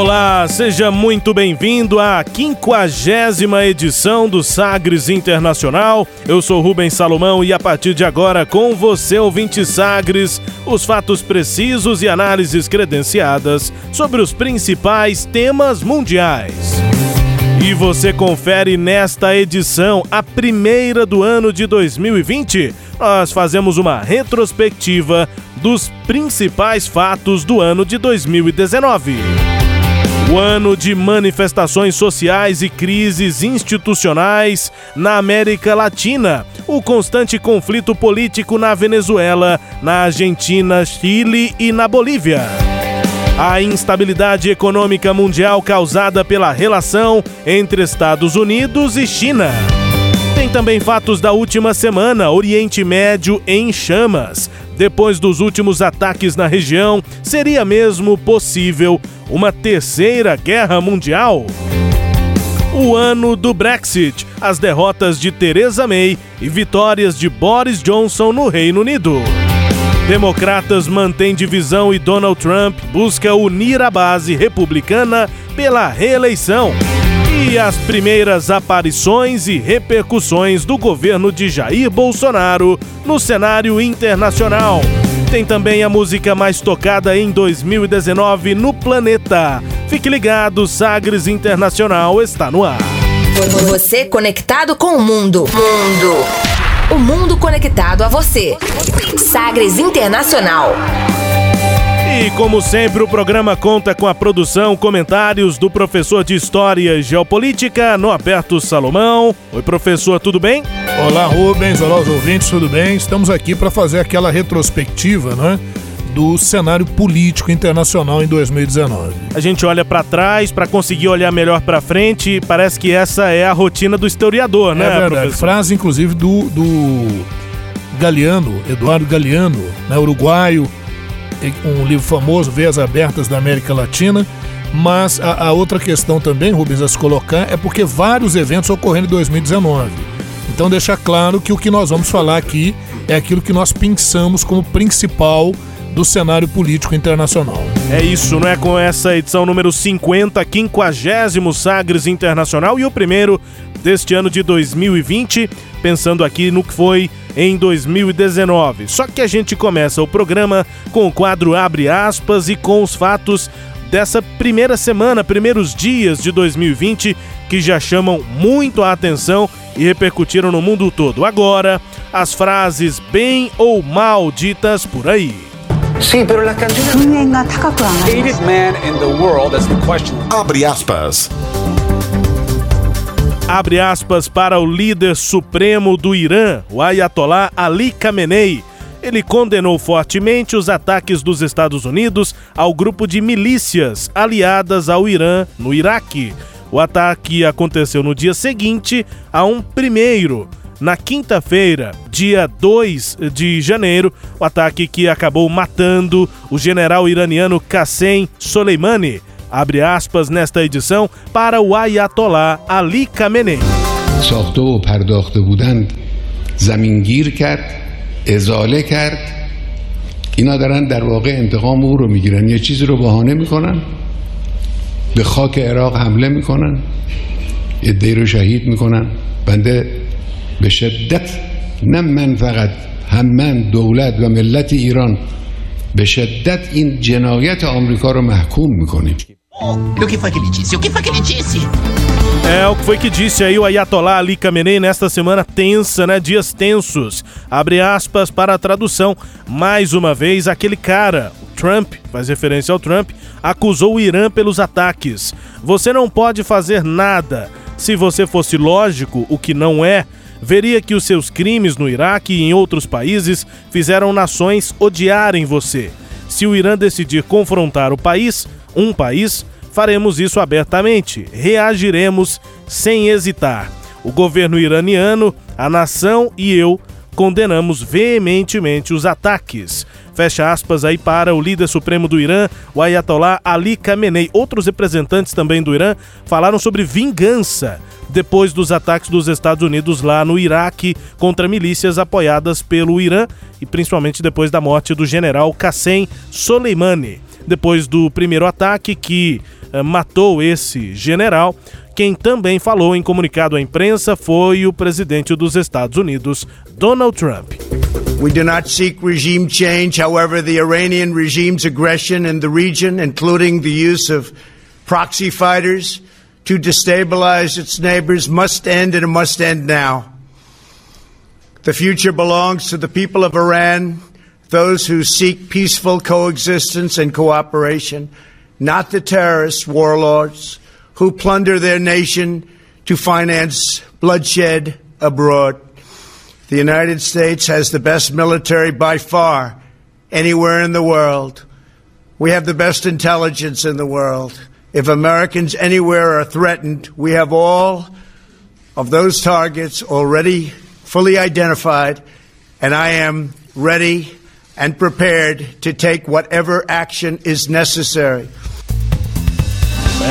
Olá, seja muito bem-vindo à quinquagésima edição do Sagres Internacional. Eu sou Rubens Salomão e a partir de agora, com você, ouvinte Sagres, os fatos precisos e análises credenciadas sobre os principais temas mundiais. E você confere nesta edição, a primeira do ano de 2020, nós fazemos uma retrospectiva dos principais fatos do ano de 2019. O ano de manifestações sociais e crises institucionais na América Latina, o constante conflito político na Venezuela, na Argentina, Chile e na Bolívia. A instabilidade econômica mundial causada pela relação entre Estados Unidos e China. Tem também fatos da última semana: Oriente Médio em chamas. Depois dos últimos ataques na região, seria mesmo possível uma terceira guerra mundial? O ano do Brexit, as derrotas de Theresa May e vitórias de Boris Johnson no Reino Unido. Democratas mantêm divisão e Donald Trump busca unir a base republicana pela reeleição. E as primeiras aparições e repercussões do governo de Jair Bolsonaro no cenário internacional. Tem também a música mais tocada em 2019 no planeta. Fique ligado, Sagres Internacional está no ar. Você conectado com o mundo. Mundo. O mundo conectado a você. Sagres Internacional. E como sempre, o programa conta com a produção, comentários do professor de História e Geopolítica, Norberto Salomão. Oi, professor, tudo bem? Olá, Rubens. Olá, os ouvintes, tudo bem? Estamos aqui para fazer aquela retrospectiva, né? Do cenário político internacional em 2019. A gente olha para trás para conseguir olhar melhor para frente. E parece que essa é a rotina do historiador, né, é verdade. professor? Frase, inclusive, do, do Galeano, Eduardo Galeano, né, uruguaio, um livro famoso, Veias Abertas da América Latina. Mas a, a, outra questão também, Rubens, a se colocar, é porque vários eventos ocorreram em 2019. Então deixar claro que o que nós vamos falar aqui é aquilo que nós pensamos como principal do cenário político internacional. É isso, não é? Com essa edição número 50, 50 Sagres Internacional e o primeiro deste ano de 2020, pensando aqui no que foi em 2019. Só que a gente começa o programa com o quadro Abre aspas e com os fatos dessa primeira semana, primeiros dias de 2020, que já chamam muito a atenção e repercutiram no mundo todo. Agora, as frases bem ou mal ditas por aí. Sim, pero la hated man Abre aspas para o líder supremo do Irã, o Ayatollah Ali Khamenei. Ele condenou fortemente os ataques dos Estados Unidos ao grupo de milícias aliadas ao Irã no Iraque. O ataque aconteceu no dia seguinte a um primeiro, na quinta-feira, dia 2 de janeiro, o ataque que acabou matando o general iraniano Qassem Soleimani abre aspas nesta edição para o Ayatollah Ali Khamenei. ساخته و پرداخته بودن زمینگیر کرد ازاله کرد. اینا دارن در واقع انتقام او رو می‌گیرن. یه چیزی رو بهانه می‌کنن. به خاک عراق حمله می‌کنن. ادهی رو شهید می‌کنن. بنده به شدت نه من فقط هم من دولت و ملت ایران به شدت این جنایت آمریکا رو محکوم می‌کنیم. O que foi que ele disse? O que foi que ele disse? É o que foi que disse aí o Ayatollah Ali Khamenei nesta semana tensa, né? Dias tensos. Abre aspas para a tradução. Mais uma vez, aquele cara, o Trump, faz referência ao Trump, acusou o Irã pelos ataques. Você não pode fazer nada. Se você fosse lógico, o que não é, veria que os seus crimes no Iraque e em outros países fizeram nações odiarem você. Se o Irã decidir confrontar o país, um país, faremos isso abertamente, reagiremos sem hesitar. O governo iraniano, a nação e eu condenamos veementemente os ataques. Fecha aspas aí para o líder supremo do Irã, o Ayatollah Ali Khamenei. Outros representantes também do Irã falaram sobre vingança depois dos ataques dos Estados Unidos lá no Iraque contra milícias apoiadas pelo Irã e principalmente depois da morte do general Qassem Soleimani. Depois do primeiro ataque que eh, matou esse general, quem também falou em comunicado à imprensa foi o presidente dos Estados Unidos, Donald Trump. We do not seek regime change. However, the Iranian regime's aggression in the region, including the use of proxy fighters to destabilize its neighbors, must end and it must end now. The future belongs to the people of Iran, those who seek peaceful coexistence and cooperation, not the terrorist warlords who plunder their nation to finance bloodshed abroad. The United States has the best military by far anywhere in the world. We have the best intelligence in the world. If Americans anywhere are threatened, we have all of those targets already fully identified, and I am ready and prepared to take whatever action is necessary.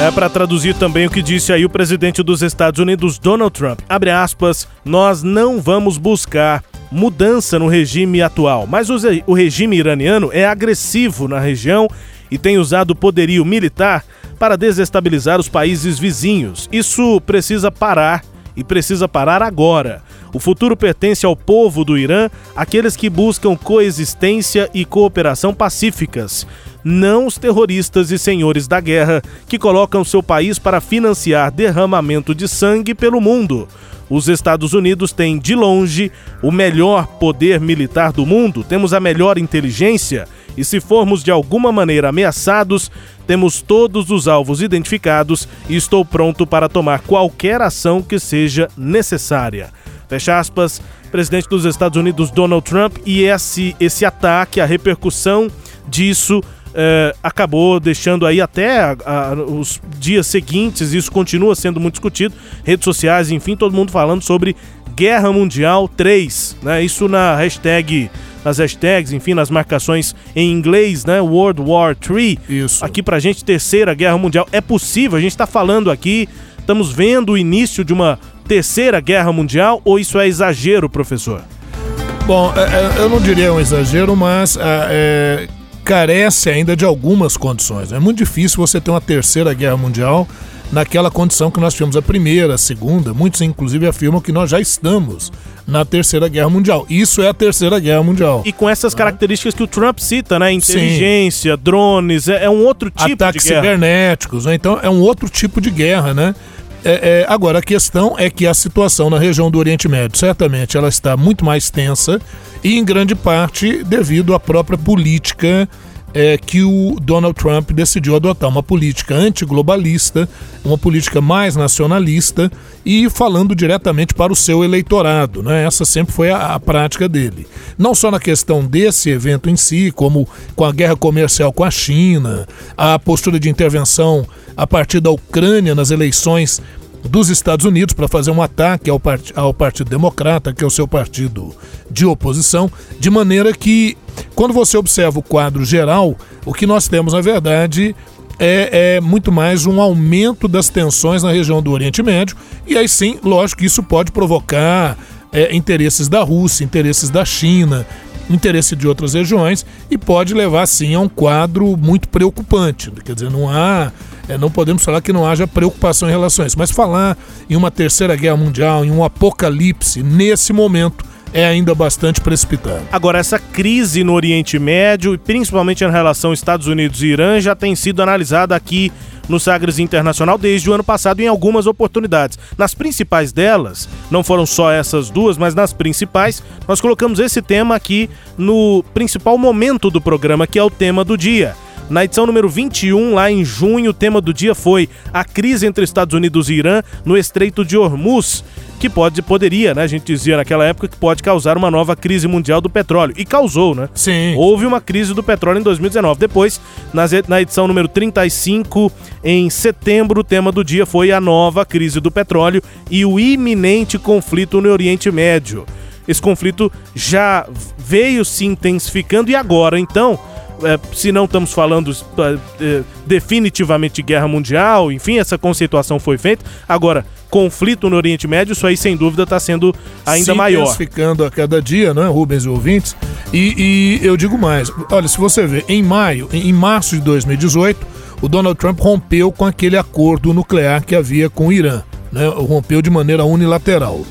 É para traduzir também o que disse aí o presidente dos Estados Unidos, Donald Trump. Abre aspas, nós não vamos buscar mudança no regime atual, mas o regime iraniano é agressivo na região e tem usado poderio militar para desestabilizar os países vizinhos. Isso precisa parar e precisa parar agora. O futuro pertence ao povo do Irã, aqueles que buscam coexistência e cooperação pacíficas, não os terroristas e senhores da guerra que colocam seu país para financiar derramamento de sangue pelo mundo. Os Estados Unidos têm, de longe, o melhor poder militar do mundo, temos a melhor inteligência e, se formos de alguma maneira ameaçados, temos todos os alvos identificados e estou pronto para tomar qualquer ação que seja necessária. Fecha aspas, presidente dos Estados Unidos Donald Trump e esse, esse ataque, a repercussão disso é, acabou deixando aí até a, a, os dias seguintes, isso continua sendo muito discutido, redes sociais, enfim, todo mundo falando sobre Guerra Mundial 3, né? Isso na hashtag, nas hashtags, enfim, nas marcações em inglês, né? World War 3. Isso. Aqui pra gente, Terceira Guerra Mundial. É possível, a gente tá falando aqui, estamos vendo o início de uma Terceira Guerra Mundial ou isso é exagero, professor? Bom, é, é, eu não diria um exagero, mas é, carece ainda de algumas condições. É muito difícil você ter uma terceira guerra mundial naquela condição que nós tivemos a primeira, a segunda. Muitos, inclusive, afirmam que nós já estamos na terceira guerra mundial. Isso é a terceira guerra mundial. E com essas características que o Trump cita, né? Inteligência, Sim. drones, é, é, um outro tipo Ataques de guerra. cibernéticos, né? Então é um outro tipo de guerra, né? É, é, agora, a questão é que a situação na região do Oriente Médio, certamente, ela está muito mais tensa e, em grande parte, devido à própria política é, que o Donald Trump decidiu adotar uma política antiglobalista, uma política mais nacionalista e falando diretamente para o seu eleitorado. Né? Essa sempre foi a, a, prática dele. Não só na questão desse evento em si, como com a guerra comercial com a China, a postura de intervenção a partir da Ucrânia nas eleições dos Estados Unidos para fazer um ataque ao, part ao Partido Democrata, que é o seu partido de oposição, de maneira que, quando você observa o quadro geral, o que nós temos, na verdade, é, é, muito mais um aumento das tensões na região do Oriente Médio, e aí sim, lógico que isso pode provocar é, interesses da Rússia, interesses da China, interesse de outras regiões, e pode levar sim a um quadro muito preocupante. Quer dizer, não há é, não podemos falar que não haja preocupação em relação a isso, mas falar em uma terceira guerra mundial, em um apocalipse, nesse momento, é ainda bastante precipitado. Agora, essa crise no Oriente Médio, e principalmente em relação Estados Unidos e Irã, já tem sido analisada aqui no Sagres Internacional desde o ano passado em algumas oportunidades. Nas principais delas, não foram só essas duas, mas nas principais, nós colocamos esse tema aqui no principal momento do programa, que é o tema do dia Na edição número 21, lá em junho, o tema do dia foi a crise entre Estados Unidos e Irã no Estreito de Hormuz que pode, poderia, né? A gente dizia naquela época que pode causar uma nova crise mundial do petróleo. E causou, né? Sim. Houve uma crise do petróleo em 2019. Depois, na edição número 35, em setembro, o tema do dia foi a nova crise do petróleo e o iminente conflito no Oriente Médio. Esse conflito já veio se intensificando e agora, então, se não estamos falando é, é, definitivamente de guerra mundial, enfim, essa conceituação foi feita. Agora, conflito no Oriente Médio, isso aí sem dúvida está sendo ainda se maior. ficando a cada dia, né, Rubens e ouvintes? E, e eu digo mais, olha, se você ver, em maio, em março de 2018, o Donald Trump rompeu com aquele acordo nuclear que havia com o Irã, né? Rompeu de maneira unilateral.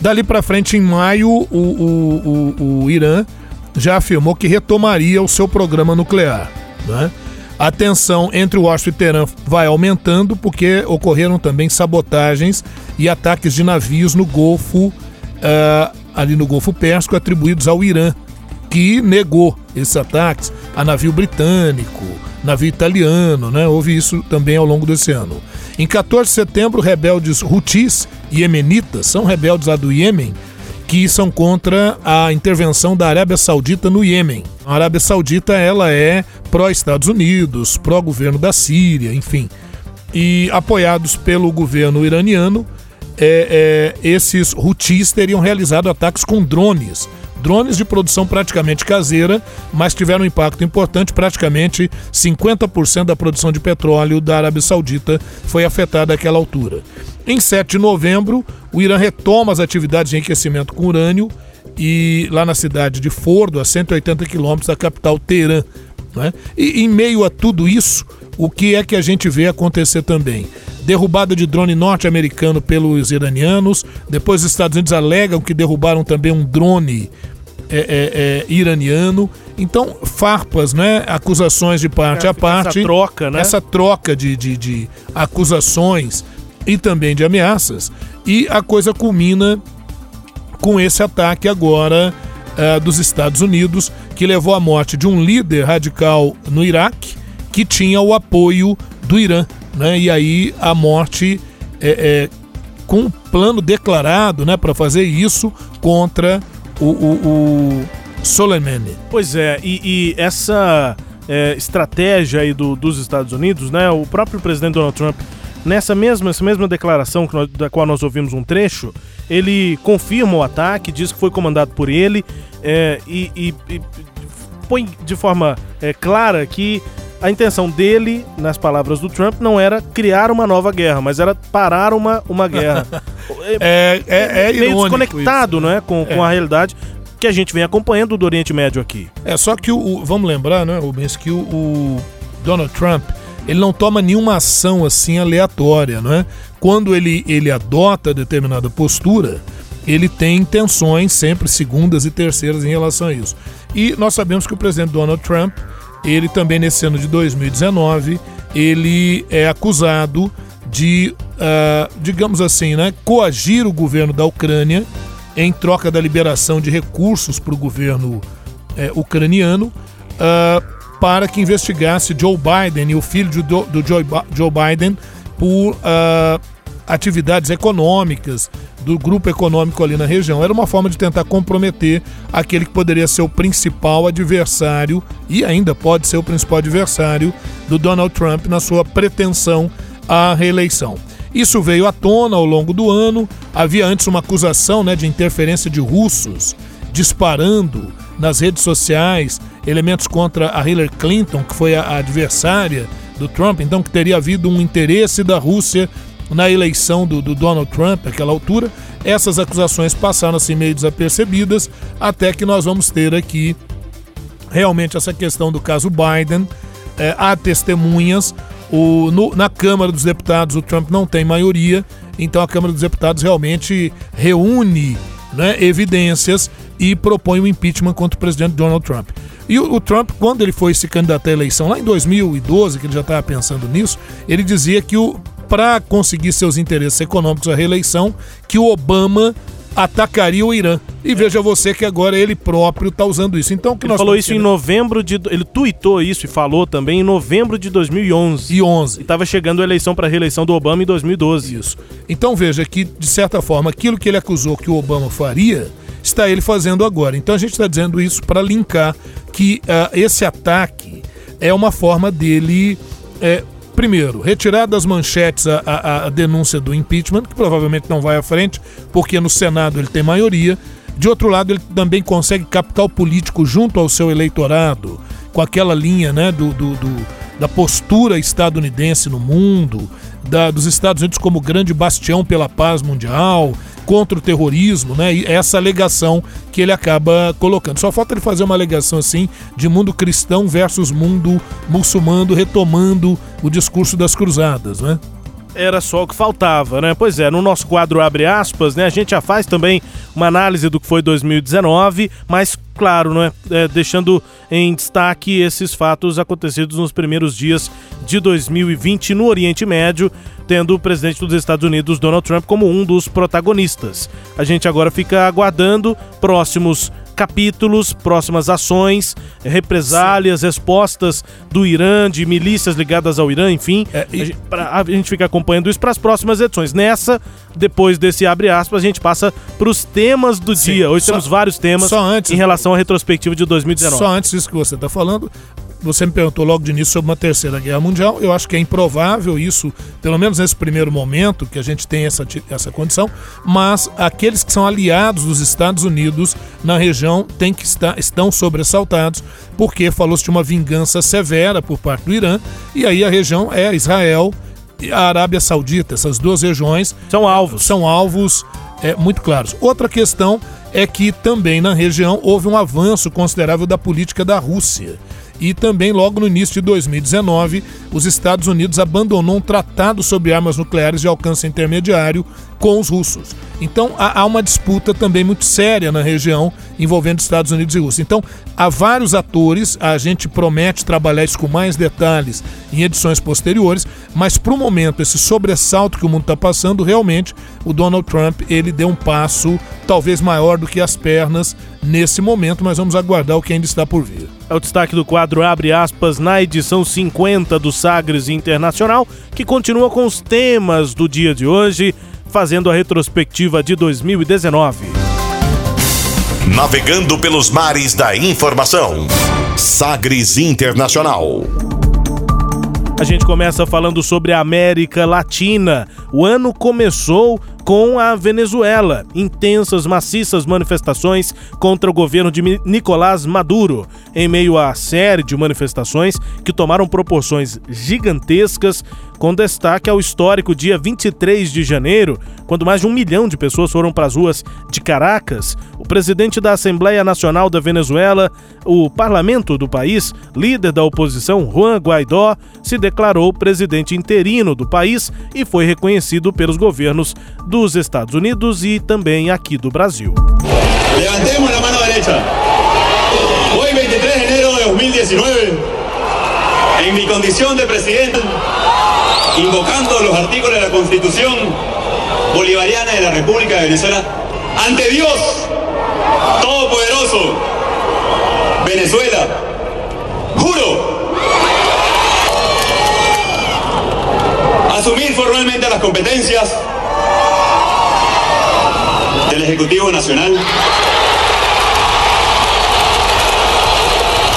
Dali para frente, em maio, o, o, o, o Irã já afirmou que retomaria o seu programa nuclear. Né? A tensão entre Washington e Teherã vai aumentando porque ocorreram também sabotagens e ataques de navios no Golfo, uh, ali no Golfo Pérsico, atribuídos ao Irã, que negou esses ataques a navio britânico, navio italiano, né? Houve isso também ao longo desse ano. Em 14 de setembro, rebeldes Houthis e Yemenitas, são rebeldes lá do Iêmen, que são contra a intervenção da Arábia Saudita no Iêmen. A Arábia Saudita ela é pró-Estados Unidos, pró-governo da Síria, enfim. E apoiados pelo governo iraniano, é, é, esses Houthis teriam realizado ataques com drones. Drones de produção praticamente caseira, mas tiveram um impacto importante. Praticamente 50% da produção de petróleo da Arábia Saudita foi afetada àquela altura. Em 7 de novembro, o Irã retoma as atividades de enriquecimento com urânio e lá na cidade de Fordo, a 180 quilômetros da capital Teherã. Né? E em meio a tudo isso, o que é que a gente vê acontecer também? Derrubada de drone norte-americano pelos iranianos, depois os Estados Unidos alegam que derrubaram também um drone é, é, é, iraniano. Então, farpas, né? Acusações de parte a parte. Essa troca, né? Essa troca de, de, de acusações e também de ameaças. E a coisa culmina com esse ataque agora uh, dos Estados Unidos, que levou à morte de um líder radical no Iraque que tinha o apoio do Irã. Né? E aí a morte é, é com um plano declarado né, para fazer isso contra o, o, o Soleimani. Pois é, e, e essa é, estratégia aí do, dos Estados Unidos, né? O próprio presidente Donald Trump Nessa mesma, essa mesma declaração nós, da qual nós ouvimos um trecho, ele confirma o ataque, diz que foi comandado por ele é, e, e, e, põe de forma é, clara que a intenção dele, nas palavras do Trump, não era criar uma nova guerra, mas era parar uma, uma guerra. é, é, é meio desconectado, isso. não é, com, com a realidade que a gente vem acompanhando do Oriente Médio aqui. É só que o, o vamos lembrar, né, Rubens, que o, o Donald Trump ele não toma nenhuma ação assim aleatória, não é? Quando ele, ele adota determinada postura, ele tem intenções sempre segundas e terceiras em relação a isso. E nós sabemos que o presidente Donald Trump, ele também nesse ano de 2019, ele é acusado de, uh, digamos assim, né, coagir o governo da Ucrânia em troca da liberação de recursos para o governo uh, ucraniano. Uh, para que investigasse Joe Biden e o filho do, do Joe, Joe Biden por uh, atividades econômicas do grupo econômico ali na região. Era uma forma de tentar comprometer aquele que poderia ser o principal adversário e ainda pode ser o principal adversário do Donald Trump na sua pretensão à reeleição. Isso veio à tona ao longo do ano. Havia antes uma acusação né, de interferência de russos disparando nas redes sociais elementos contra a Hillary Clinton, que foi a adversária do Trump, então que teria havido um interesse da Rússia na eleição do, do Donald Trump naquela altura. Essas acusações passaram assim meio desapercebidas, até que nós vamos ter aqui realmente essa questão do caso Biden. É, há testemunhas. O, no, na Câmara dos Deputados o Trump não tem maioria, então a Câmara dos Deputados realmente reúne né, evidências e propõe o um impeachment contra o presidente Donald Trump. E o, o, Trump, quando ele foi se candidatar à eleição, lá em 2012, que ele já estava pensando nisso, ele dizia que para conseguir seus interesses econômicos à reeleição, que o Obama atacaria o Irã. E veja você que agora ele próprio está usando isso. Então, o que Ele falou isso em novembro de. Ele tuitou isso e falou também em novembro de 2011. E 11. E estava chegando a eleição para reeleição do Obama em 2012. Isso. Então veja que, de certa forma, aquilo que ele acusou que o Obama faria, está ele fazendo agora. Então a gente está dizendo isso para linkar que ah, esse ataque é uma forma dele, é, primeiro, retirar das manchetes a, a- a denúncia do impeachment, que provavelmente não vai à frente, porque no Senado ele tem maioria. De outro lado, ele também consegue capital político junto ao seu eleitorado, com aquela linha né, do, do- do- da postura estadunidense no mundo, da- dos Estados Unidos como grande bastião pela paz mundial, contra o terrorismo, né? E essa alegação que ele acaba colocando. Só falta ele fazer uma alegação assim de mundo cristão versus mundo muçulmano, retomando o discurso das cruzadas, né? Era só o que faltava, né? Pois é, no nosso quadro abre aspas, né? A gente já faz também uma análise do que foi 2019, mas claro, né? É, deixando em destaque esses fatos acontecidos nos primeiros dias de 2020 no Oriente Médio, tendo o presidente dos Estados Unidos, Donald Trump, como um dos protagonistas. A gente agora fica aguardando próximos capítulos, próximas ações, represálias, respostas do Irã, de milícias ligadas ao Irã, enfim. É, e- a, gente, pra- a gente fica acompanhando isso para as próximas edições. Nessa, depois desse abre aspas, a gente passa para os temas do Sim, dia. Hoje só- temos vários temas antes- em relação à retrospectiva de 2019. Só antes disso que você está falando, você me perguntou logo de início sobre uma terceira guerra mundial. Eu acho que é improvável isso, pelo menos nesse primeiro momento que a gente tem essa, essa condição. Mas aqueles que são aliados dos Estados Unidos na região têm que estar, estão sobressaltados, porque falou-se de uma vingança severa por parte do Irã. E aí a região é Israel e a Arábia Saudita. Essas duas regiões São alvos. são alvos é, muito claros. Outra questão é que também na região houve um avanço considerável da política da Rússia. E também, logo no início de 2019, os Estados Unidos abandonou um tratado sobre armas nucleares de alcance intermediário com os russos. Então, há, há uma disputa também muito séria na região envolvendo Estados Unidos e Rússia. Então, há vários atores, a gente promete trabalhar isso com mais detalhes em edições posteriores, mas para o momento, esse sobressalto que o mundo está passando, realmente, o Donald Trump ele deu um passo talvez maior do que as pernas nesse momento, mas vamos aguardar o que ainda está por vir. É o destaque do quadro Abre aspas na edição 50 do Sagres Internacional, que continua com os temas do dia de hoje, fazendo a retrospectiva de 2019. Navegando pelos mares da informação. Sagres Internacional. A gente começa falando sobre a América Latina. O ano começou com a Venezuela. Intensas, maciças manifestações contra o governo de Nicolás Maduro, em meio à série de manifestações que tomaram proporções gigantescas, com destaque ao histórico dia 23 de janeiro, quando mais de um milhão de pessoas foram para as ruas de Caracas. O presidente da Assembleia Nacional da Venezuela, o parlamento do país, líder da oposição, Juan Guaidó, se declarou presidente interino do país e foi reconhecido pelos governos dos Estados Unidos e também aqui do Brasil. Levantemos la mano derecha. Hoy, 23 de enero de 2019, en mi condición de presidente, invocando los artículos de la Constitución Bolivariana de la República de Venezuela, ante Dios Todopoderoso, Venezuela, juro asumir formalmente las competencias del Ejecutivo Nacional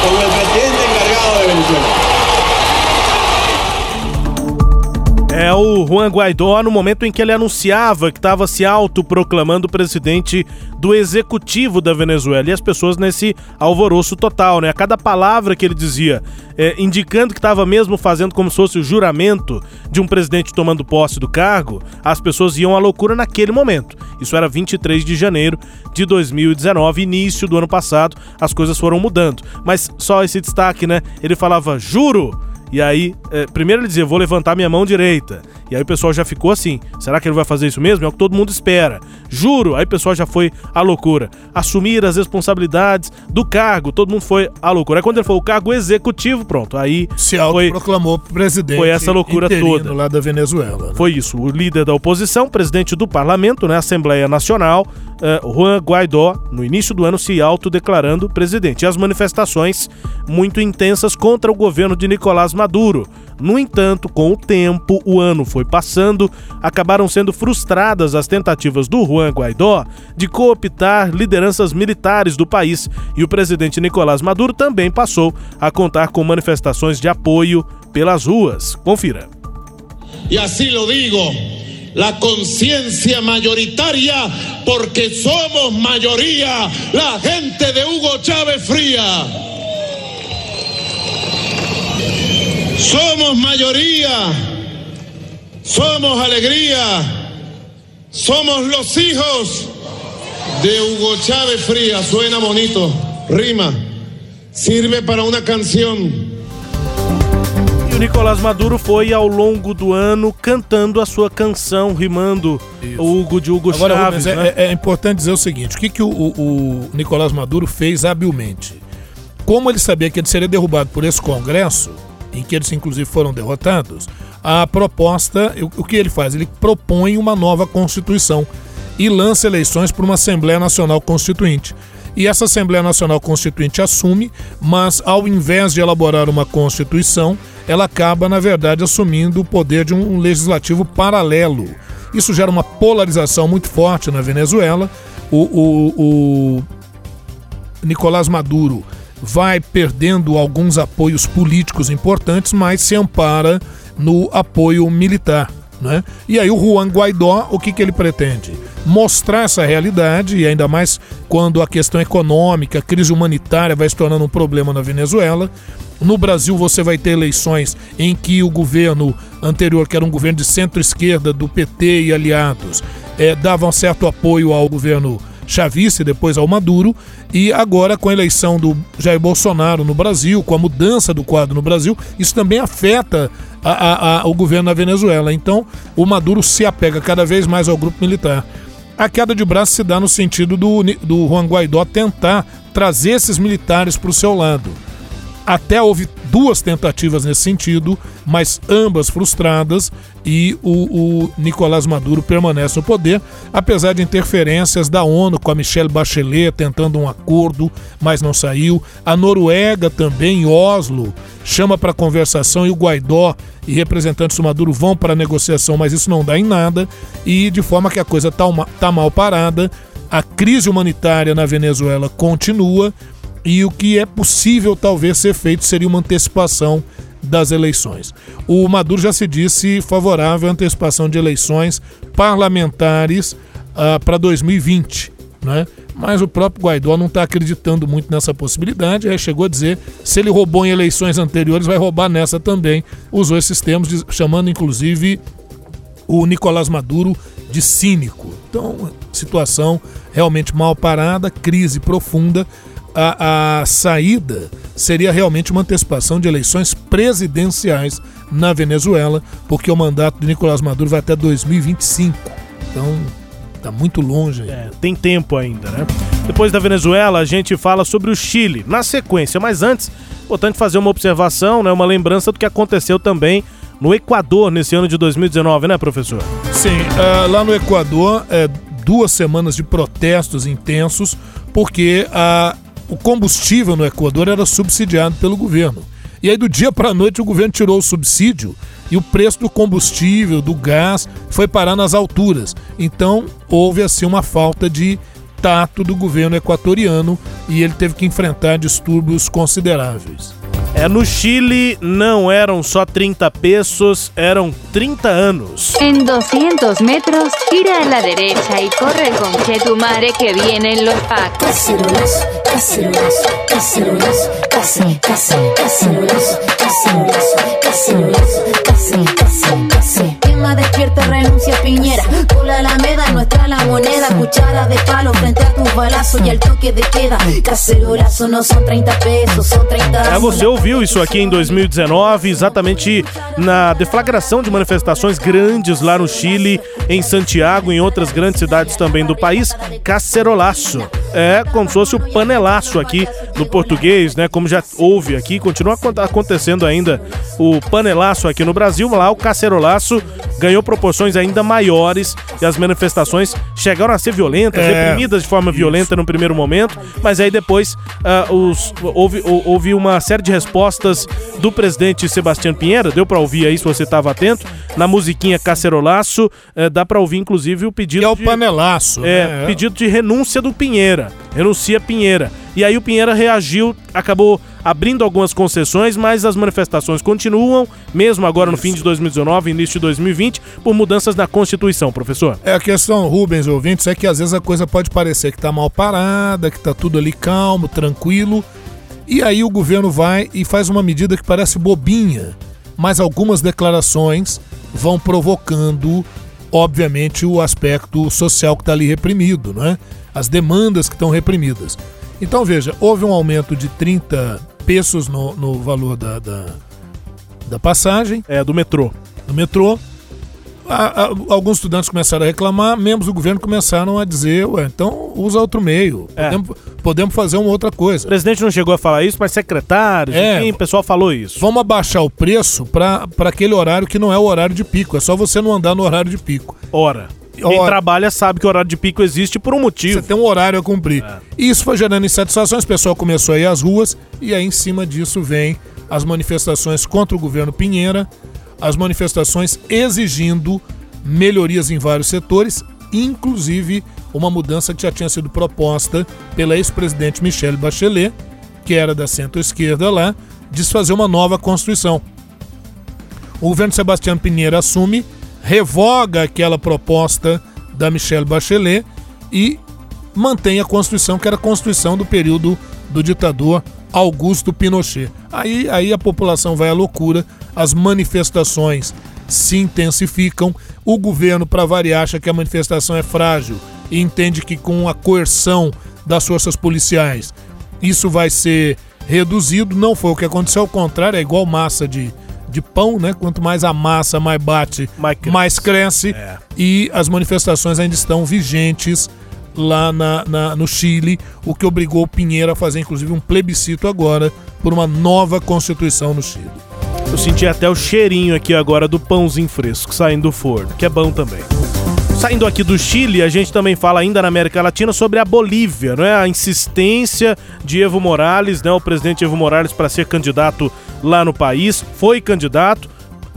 como el presidente encargado de Venezuela. É o Juan Guaidó no momento em que ele anunciava que estava se autoproclamando presidente do executivo da Venezuela e as pessoas nesse alvoroço total, né? A cada palavra que ele dizia, é, indicando que estava mesmo fazendo como se fosse o juramento de um presidente tomando posse do cargo, as pessoas iam à loucura naquele momento. Isso era 23 de janeiro de 2019, início do ano passado, as coisas foram mudando. Mas só esse destaque, né? Ele falava, juro! E aí, é, primeiro ele dizia, vou levantar minha mão direita. E aí o pessoal já ficou assim, será que ele vai fazer isso mesmo? É o que todo mundo espera. Juro! Aí o pessoal já foi à loucura. Assumir as responsabilidades do cargo, todo mundo foi à loucura. Aí quando ele falou o cargo executivo, pronto, aí Se foi, autoproclamou presidente foi essa loucura toda. lá da Venezuela. né? foi isso. O líder da oposição, presidente do parlamento, né, Assembleia Nacional, uh, Juan Guaidó, no início do ano, se autodeclarando presidente. E as manifestações muito intensas contra o governo de Nicolás Maduro. No entanto, com o tempo, o ano foi passando, acabaram sendo frustradas as tentativas do Juan Guaidó de cooptar lideranças militares do país e o presidente Nicolás Maduro também passou a contar com manifestações de apoio pelas ruas. Confira. E assim lo digo, la conciencia mayoritaria, porque somos mayoría, la gente de Hugo Chávez Fría. Somos mayoría, somos alegría, somos los hijos de Hugo Chávez Fría. Suena bonito, rima, sirve para una canción. Nicolás Maduro foi ao longo do ano cantando a sua canção, rimando Isso. o Hugo de Hugo Agora, Chaves. Rubens, né? é, é, importante dizer o seguinte: o que, que o, o, o Nicolás Maduro fez habilmente? Como ele sabia que ele seria derrubado por esse Congresso, em que eles inclusive foram derrotados, a proposta, o, o que ele faz? Ele propõe uma nova Constituição e lança eleições para uma Assembleia Nacional Constituinte. E essa Assembleia Nacional Constituinte assume, mas ao invés de elaborar uma Constituição, ela acaba, na verdade, assumindo o poder de um legislativo paralelo. Isso gera uma polarização muito forte na Venezuela. O, o, o Nicolás Maduro vai perdendo alguns apoios políticos importantes, mas se ampara no apoio militar. Né? E aí o Juan Guaidó, o que, que ele pretende? Mostrar essa realidade, e ainda mais quando a questão econômica, a crise humanitária vai se tornando um problema na Venezuela. No Brasil você vai ter eleições em que o governo anterior, que era um governo de centro-esquerda, do PT e aliados, é, davam certo apoio ao governo chavista e depois ao Maduro, e agora com a eleição do Jair Bolsonaro no Brasil, com a mudança do quadro no Brasil, isso também afeta a, a, a, o governo na Venezuela. Então, o Maduro se apega cada vez mais ao grupo militar. A queda de braço se dá no sentido do, do Juan Guaidó tentar trazer esses militares para o seu lado. Até houve duas tentativas nesse sentido, mas ambas frustradas, e o, o Nicolás Maduro permanece no poder, apesar de interferências da ONU com a Michelle Bachelet tentando um acordo, mas não saiu. A Noruega também, Oslo, chama para conversação e o Guaidó e representantes do Maduro vão para a negociação, mas isso não dá em nada, e de forma que a coisa está tá mal parada. A crise humanitária na Venezuela continua e o que é possível talvez ser feito seria uma antecipação das eleições. O Maduro já se disse favorável à antecipação de eleições parlamentares uh, para 2020, né? mas o próprio Guaidó não está acreditando muito nessa possibilidade. Aí chegou a dizer: se ele roubou em eleições anteriores, vai roubar nessa também. Usou esses termos, chamando inclusive o Nicolás Maduro de cínico. Então, situação realmente mal parada, crise profunda a, a saída seria realmente uma antecipação de eleições presidenciais na Venezuela, porque o mandato de Nicolás Maduro vai até 2025. Então, está muito longe. É, tem tempo ainda, né? Depois da Venezuela, a gente fala sobre o Chile, na sequência. Mas antes, importante fazer uma observação, né? Uma lembrança do que aconteceu também no Equador nesse ano de 2019, né, professor? Sim, uh, lá no Equador, é, duas semanas de protestos intensos, porque a o combustível no Equador era subsidiado pelo governo. E aí, do dia para a noite, o governo tirou o subsídio e o preço do combustível, do gás, foi parar nas alturas. Então, houve assim uma falta de tato do governo equatoriano e ele teve que enfrentar distúrbios consideráveis. É, no Chile não eram só 30 pesos, eram 30 anos. Em 200 metros, gira a la derecha y corre con Chetumare que vienen los pacos. Cacerolazo, cacerolazo, cacerolazo, cacer, cacer, cacerolazo, cacerolazo, cacerolazo, cacer, cacer, cacer. Tema despierta, renuncia Piñera. Por la Alameda, nuestra la moneda. Cuchara de palo frente a tus balazos y al toque de queda. Cacerolazo no son 30 pesos, son 30 É, você ouviu isso aqui em 2019, exatamente na deflagração de manifestações grandes lá no Chile, em Santiago, em outras grandes cidades também do país. Cacerolaço. É como se fosse o panelaço aqui no português, né? Como já houve aqui, continua acontecendo ainda o panelaço aqui no Brasil. Lá o cacerolaço ganhou proporções ainda maiores e as manifestações chegaram a ser violentas, É. reprimidas de forma violenta no primeiro momento, mas aí depois ah, os, houve, hou- houve uma série de respostas do presidente Sebastião Pinheira, deu pra ouvir aí se você estava atento, na musiquinha Cacerolaço, eh, dá pra ouvir inclusive o pedido Que é o de... panelaço. É, né? pedido de renúncia do Pinheira. Renuncia Pinheira. E aí o Pinheira reagiu, acabou abrindo algumas concessões, mas as manifestações continuam, mesmo agora no fim de 2019, início de 2020, por mudanças na Constituição, professor. É a questão, Rubens, ouvintes, é que às vezes a coisa pode parecer que tá mal parada, que tá tudo ali calmo, tranquilo. E aí o governo vai e faz uma medida que parece bobinha, mas algumas declarações vão provocando, obviamente, o aspecto social que está ali reprimido, né? As demandas que estão reprimidas. Então veja, houve um aumento de 30 pesos no, no valor da, da, da passagem. É, do metrô. Do metrô. A- a- alguns estudantes começaram a reclamar, membros do governo começaram a dizer, ué, então usa outro meio. É. Podemos, podemos fazer uma outra coisa. O presidente não chegou a falar isso, mas secretários, É. enfim, o pessoal falou isso. Vamos abaixar o preço para aquele horário que não é o horário de pico. É só você não andar no horário de pico. Ora. Quem Ora. trabalha sabe que o horário de pico existe por um motivo. Você tem um horário a cumprir. É. E isso foi gerando insatisfações, o pessoal começou a ir às ruas, e aí em cima disso vem as manifestações contra o governo Pinheira, as manifestações exigindo melhorias em vários setores, inclusive uma mudança que já tinha sido proposta pela ex-presidente Michelle Bachelet, que era da centro-esquerda lá, de se fazer uma nova Constituição. O governo Sebastião Pinheiro assume, revoga aquela proposta da Michelle Bachelet e mantém a Constituição, que era a Constituição do período do ditador Augusto Pinochet. Aí, aí a população vai à loucura, as manifestações se intensificam, o governo, para variar, acha que a manifestação é frágil e entende que com a coerção das forças policiais isso vai ser reduzido. Não foi o que aconteceu, ao contrário, é igual massa de, de pão, né? Quanto mais a massa mais bate, mais cresce. E as manifestações ainda estão vigentes lá na, na- no Chile, o que obrigou o Pinheiro a fazer, inclusive, um plebiscito agora por uma nova constituição no Chile. Eu senti até o cheirinho aqui agora do pãozinho fresco saindo do forno, que é bom também. Saindo aqui do Chile, a gente também fala ainda na América Latina sobre a Bolívia, não é? A insistência de Evo Morales, né? O presidente Evo Morales para ser candidato lá no país, foi candidato,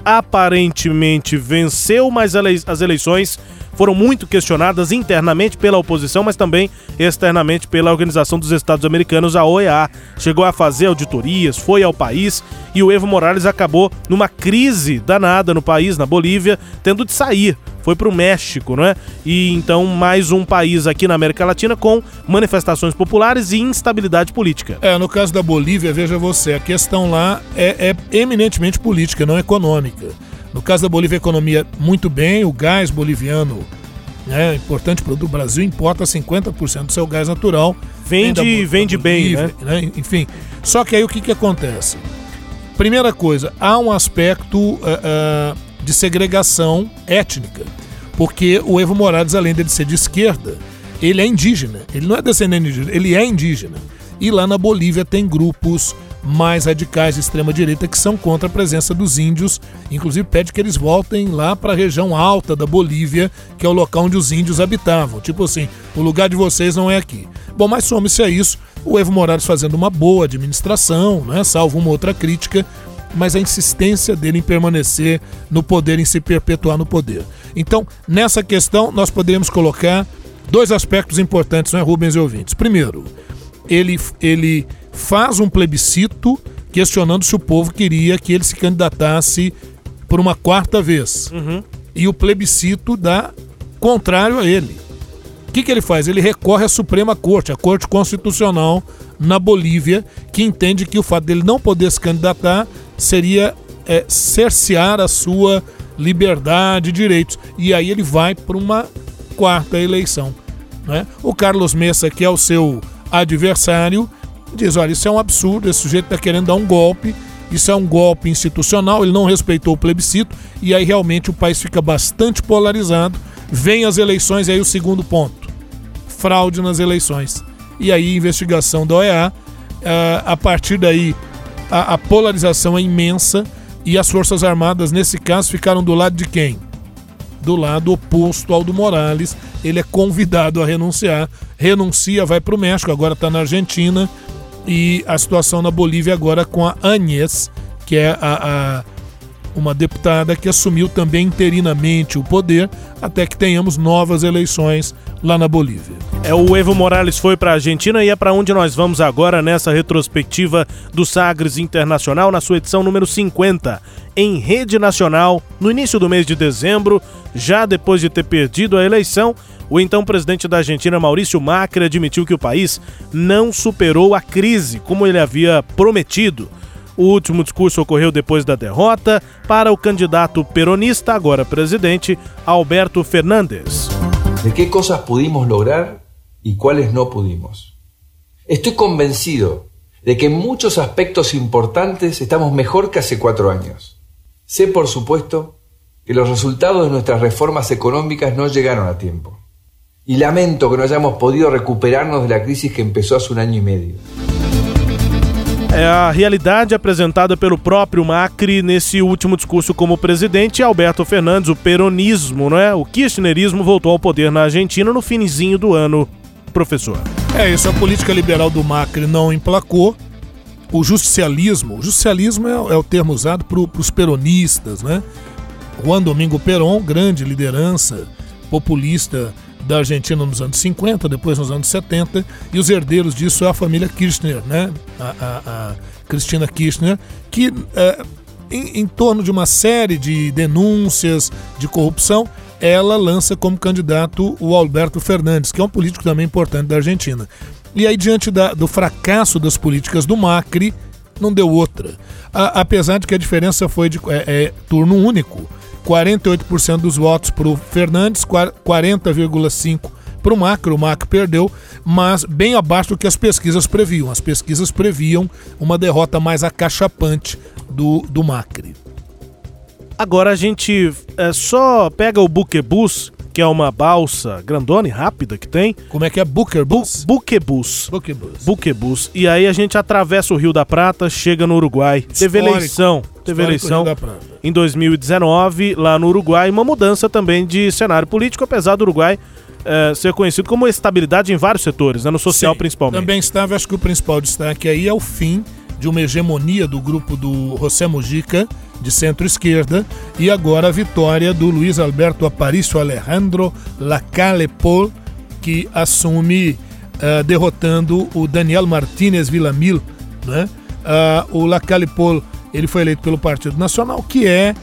aparentemente venceu, mas as eleições foram muito questionadas internamente pela oposição, mas também externamente pela Organização dos Estados Americanos, a OEA. Chegou a fazer auditorias, foi ao país e o Evo Morales acabou numa crise danada no país, na Bolívia, tendo de sair. Foi para o México, não é? E então mais um país aqui na América Latina com manifestações populares e instabilidade política. É, no caso da Bolívia, veja você, a questão lá é, é eminentemente política, não econômica. No caso da Bolívia, a economia muito bem, o gás boliviano, né, importante produto, o Brasil importa 50% do seu gás natural. Vende- da vende bem, Bolívia, Enfim, só que aí o que, que acontece? Primeira coisa, há um aspecto ah, ah, de segregação étnica, porque o Evo Morales, além de ser de esquerda, ele é indígena. Ele não é descendente de indígena, ele é indígena. E lá na Bolívia tem grupos mais radicais de extrema direita que são contra a presença dos índios, inclusive pede que eles voltem lá para a região alta da Bolívia, que é o local onde os índios habitavam. Tipo assim, o lugar de vocês não é aqui. Bom, mas some-se a isso, o Evo Morales fazendo uma boa administração, né, salvo uma outra crítica, mas a insistência dele em permanecer no poder, em se perpetuar no poder. Então, nessa questão, nós poderíamos colocar dois aspectos importantes, não é, Rubens e ouvintes? Primeiro, ele, ele faz um plebiscito questionando se o povo queria que ele se candidatasse por uma quarta vez. E o plebiscito dá contrário a ele. O que, que ele faz? Ele recorre à Suprema Corte, a Corte Constitucional na Bolívia, que entende que o fato dele não poder se candidatar seria é, cercear a sua liberdade e direitos. E aí ele vai para uma quarta eleição. Né? O Carlos Messa, que é o seu adversário, diz: olha, isso é um absurdo, esse sujeito está querendo dar um golpe, isso é um golpe institucional, ele não respeitou o plebiscito, e aí realmente o país fica bastante polarizado. Vem as eleições, e aí o segundo ponto: fraude nas eleições. E aí, investigação da OEA. ah, a partir daí, a, a polarização é imensa e as Forças Armadas, nesse caso, ficaram do lado de quem? Do lado oposto ao do Morales, ele é convidado a renunciar. Renuncia, vai para o México, agora está na Argentina. E a situação na Bolívia agora com a Agnes, que é a, a uma deputada que assumiu também interinamente o poder até que tenhamos novas eleições lá na Bolívia. É o Evo Morales foi para a Argentina e é para onde nós vamos agora nessa retrospectiva do Sagres Internacional na sua edição número 50, em rede nacional, no início do mês de dezembro, já depois de ter perdido a eleição, o então presidente da Argentina, Maurício Macri, admitiu que o país não superou a crise como ele havia prometido. O último discurso ocorreu depois da derrota para o candidato peronista, agora presidente, Alberto Fernandes. De qué cosas pudimos lograr y cuáles no pudimos. Estoy convencido de que en muchos aspectos importantes estamos mejor que hace cuatro años. Sé, por supuesto, que los resultados de nuestras reformas económicas no llegaron a tiempo. Y lamento que no hayamos podido recuperarnos de la crisis que empezó hace un año y medio. É a realidade apresentada pelo próprio Macri nesse último discurso como presidente. Alberto Fernandes, o peronismo, não é? O kirchnerismo voltou ao poder na Argentina no finizinho do ano, professor. É isso, a política liberal do Macri não emplacou. O justicialismo, o justicialismo é, é o termo usado para os peronistas, né? Juan Domingo Perón, grande liderança populista da Argentina nos anos 50, depois nos anos 70, e os herdeiros disso é a família Kirchner, né? A, a, a Cristina Kirchner, que é, em, em torno de uma série de denúncias de corrupção, ela lança como candidato o Alberto Fernandes, que é um político também importante da Argentina. E aí, diante da, do fracasso das políticas do Macri, não deu outra. A, apesar de que a diferença foi de é, é, turno único. 48% dos votos para o Fernandes, 40,5% para o Macri. O Macri perdeu, mas bem abaixo do que as pesquisas previam. As pesquisas previam uma derrota mais acachapante do, do Macri. Agora a gente é, só pega o buquebus, que é uma balsa grandona e rápida que tem. Como é que é? Buquebus? Bu buquebus. Buquebus. Buquebus. E aí a gente atravessa o Rio da Prata, chega no Uruguai. Teve Histórico. eleição. Teve eleição da Prata. em 2019 lá no Uruguai. Uma mudança também de cenário político, apesar do Uruguai eh, ser conhecido como estabilidade em vários setores, né, no social Sim, principalmente. Também estava, acho que o principal destaque aí é o fim de uma hegemonia do grupo do José Mujica, de centro-esquerda, e agora a vitória do Luiz Alberto Aparicio Alejandro Lacalle Pol, que assume ah, derrotando o Daniel Martínez Villamil. Né? Ah, o Lacalle Pol ele foi eleito pelo Partido Nacional, que é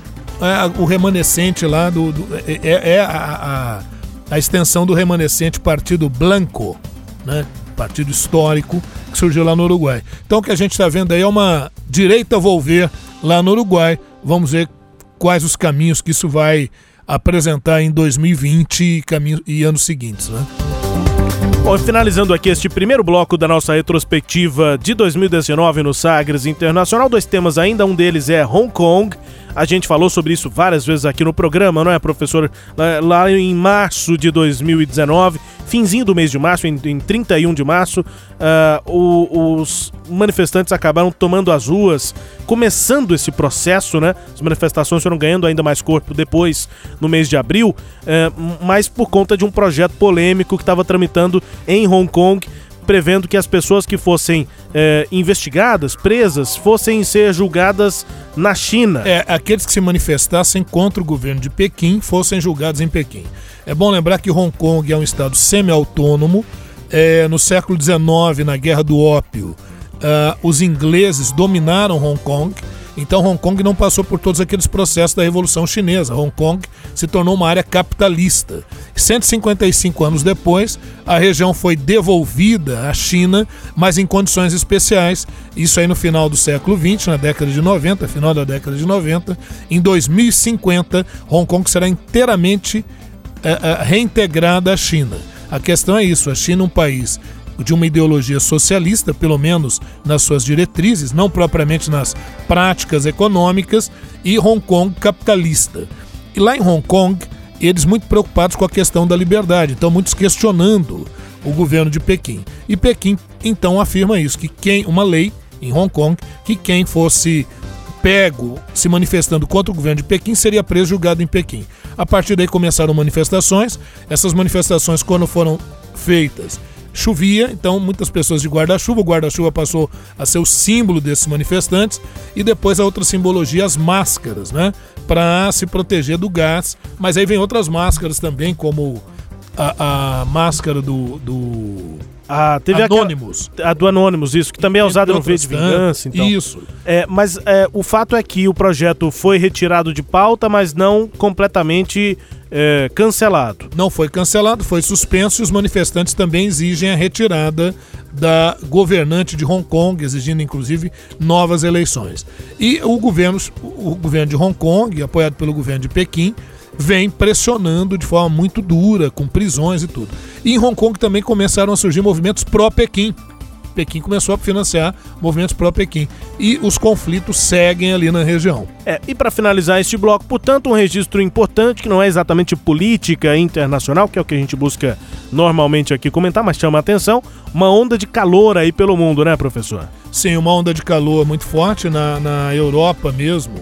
ah, o remanescente lá do. do- é é- é a, a- a extensão do remanescente Partido Blanco, né? Partido histórico que surgiu lá no Uruguai. Então o que a gente está vendo aí é uma direita volver lá no Uruguai. Vamos ver quais os caminhos que isso vai apresentar em 2020 e, caminhos, e anos seguintes. Né? Bom, finalizando aqui este primeiro bloco da nossa retrospectiva de 2019 no Sagres Internacional, dois temas ainda, um deles é Hong Kong. A gente falou sobre isso várias vezes aqui no programa, não é, professor? Lá, em março de 2019, finzinho do mês de março, em, em 31 de março, o- os manifestantes acabaram tomando as ruas, começando esse processo, né? As manifestações foram ganhando ainda mais corpo depois, no mês de abril, eh, mas por conta de um projeto polêmico que estava tramitando em Hong Kong, prevendo que as pessoas que fossem eh, investigadas, presas, fossem ser julgadas na China. É, aqueles que se manifestassem contra o governo de Pequim fossem julgados em Pequim. É bom lembrar que Hong Kong é um estado semi-autônomo. É, no século XIX, na Guerra do Ópio, ah, os ingleses dominaram Hong Kong. Então Hong Kong não passou por todos aqueles processos da Revolução Chinesa. Hong Kong se tornou uma área capitalista. 155 anos depois, a região foi devolvida à China, mas em condições especiais. Isso aí no final do século XX, na década de 90, final da década de 90. Em 2050, Hong Kong será inteiramente eh, eh, reintegrada à China. A questão é isso: a China é um país de uma ideologia socialista, pelo menos nas suas diretrizes, não propriamente nas práticas econômicas, e Hong Kong capitalista. E lá em Hong Kong, eles muito preocupados com a questão da liberdade, então muitos questionando o governo de Pequim. E Pequim então afirma isso, que quem uma lei em Hong Kong que quem fosse pego se manifestando contra o governo de Pequim seria preso julgado em Pequim. A partir daí começaram manifestações. Essas manifestações, quando foram feitas, chovia, então muitas pessoas de guarda-chuva. O guarda-chuva passou a ser o símbolo desses manifestantes. E depois a outra simbologia, as máscaras, né? Para se proteger do gás. Mas aí vem outras máscaras também, como a, a máscara do. do ah, teve Anônimos. Aquela, a do Anônimos, isso, que também é usada no V de Vingança. Então. Isso. É, mas é, o fato é que o projeto foi retirado de pauta, mas não completamente é, cancelado. Não foi cancelado, foi suspenso e os manifestantes também exigem a retirada da governante de Hong Kong, exigindo inclusive novas eleições. E o governo, o governo de Hong Kong, apoiado pelo governo de Pequim, vem pressionando de forma muito dura, com prisões e tudo. E em Hong Kong também começaram a surgir movimentos pró-Pequim. Pequim começou a financiar movimentos pró-Pequim. E os conflitos seguem ali na região. É, e para finalizar este bloco, portanto, um registro importante que não é exatamente política internacional, que é o que a gente busca normalmente aqui comentar, mas chama a atenção, uma onda de calor aí pelo mundo, né, professor? Sim, uma onda de calor muito forte na, na Europa mesmo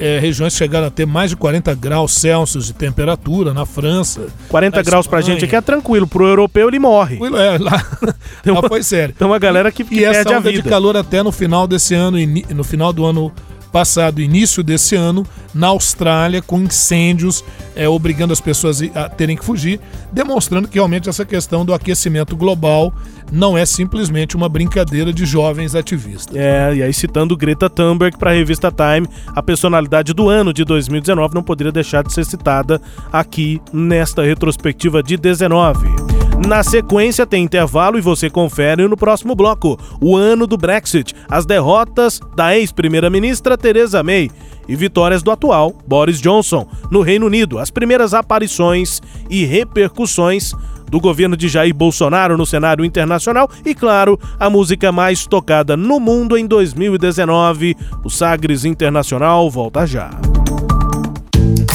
é, regiões chegaram a ter mais de 40 graus Celsius de temperatura na França. 40 na graus Espanha. pra gente aqui é tranquilo, pro europeu ele morre. É, lá, uma, lá foi sério. Tem uma galera que, que e essa onda de calor até no final desse ano, no final do ano passado, início desse ano, na Austrália, com incêndios, é, obrigando as pessoas a terem que fugir, demonstrando que realmente essa questão do aquecimento global não é simplesmente uma brincadeira de jovens ativistas. É, e aí citando Greta Thunberg para a revista Time, a personalidade do ano de 2019 não poderia deixar de ser citada aqui nesta retrospectiva de 19. Na sequência tem intervalo e você confere no próximo bloco o ano do Brexit, as derrotas da ex-primeira-ministra Theresa May e vitórias do atual Boris Johnson no Reino Unido, as primeiras aparições e repercussões do governo de Jair Bolsonaro no cenário internacional e, claro, a música mais tocada no mundo em 2019. O Sagres Internacional volta já.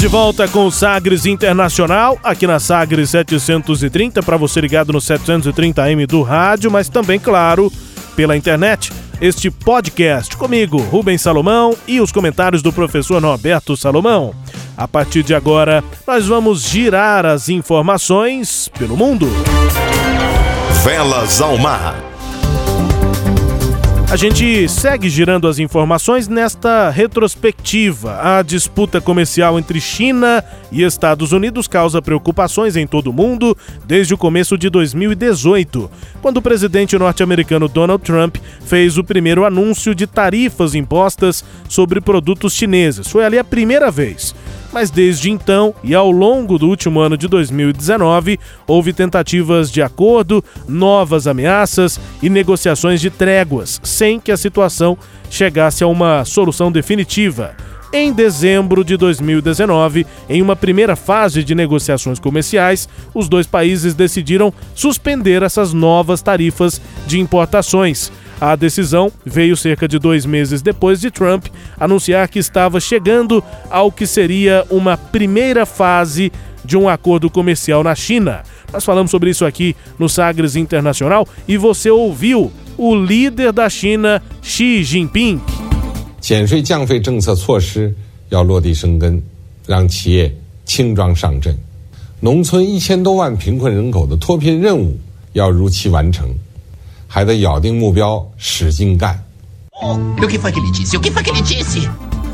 Estamos de volta com o Sagres Internacional, aqui na Sagres 730, para você ligado no 730M do rádio, mas também, claro, pela internet. Este podcast comigo, Rubens Salomão, e os comentários do professor Norberto Salomão. A partir de agora, nós vamos girar as informações pelo mundo. Velas ao mar. A gente segue girando as informações nesta retrospectiva. A disputa comercial entre China e Estados Unidos causa preocupações em todo o mundo desde o começo de 2018, quando o presidente norte-americano Donald Trump fez o primeiro anúncio de tarifas impostas sobre produtos chineses. Foi ali a primeira vez mas desde então e ao longo do último ano de 2019 houve tentativas de acordo, novas ameaças e negociações de tréguas, sem que a situação chegasse a uma solução definitiva. Em dezembro de 2019, em uma primeira fase de negociações comerciais, os dois países decidiram suspender essas novas tarifas de importações. A decisão veio cerca de dois meses depois de Trump anunciar que estava chegando ao que seria uma primeira fase de um acordo comercial na China. Nós falamos sobre isso aqui no Sagres Internacional e você ouviu o líder da China, Xi Jinping. 减税降费政策措施要落地生根，让企业轻装上阵。农村一千多万贫困人口的脱贫任务要如期完成，还得咬定目标，使劲干。 Oh, o que foi que ele disse? O que foi que ele disse?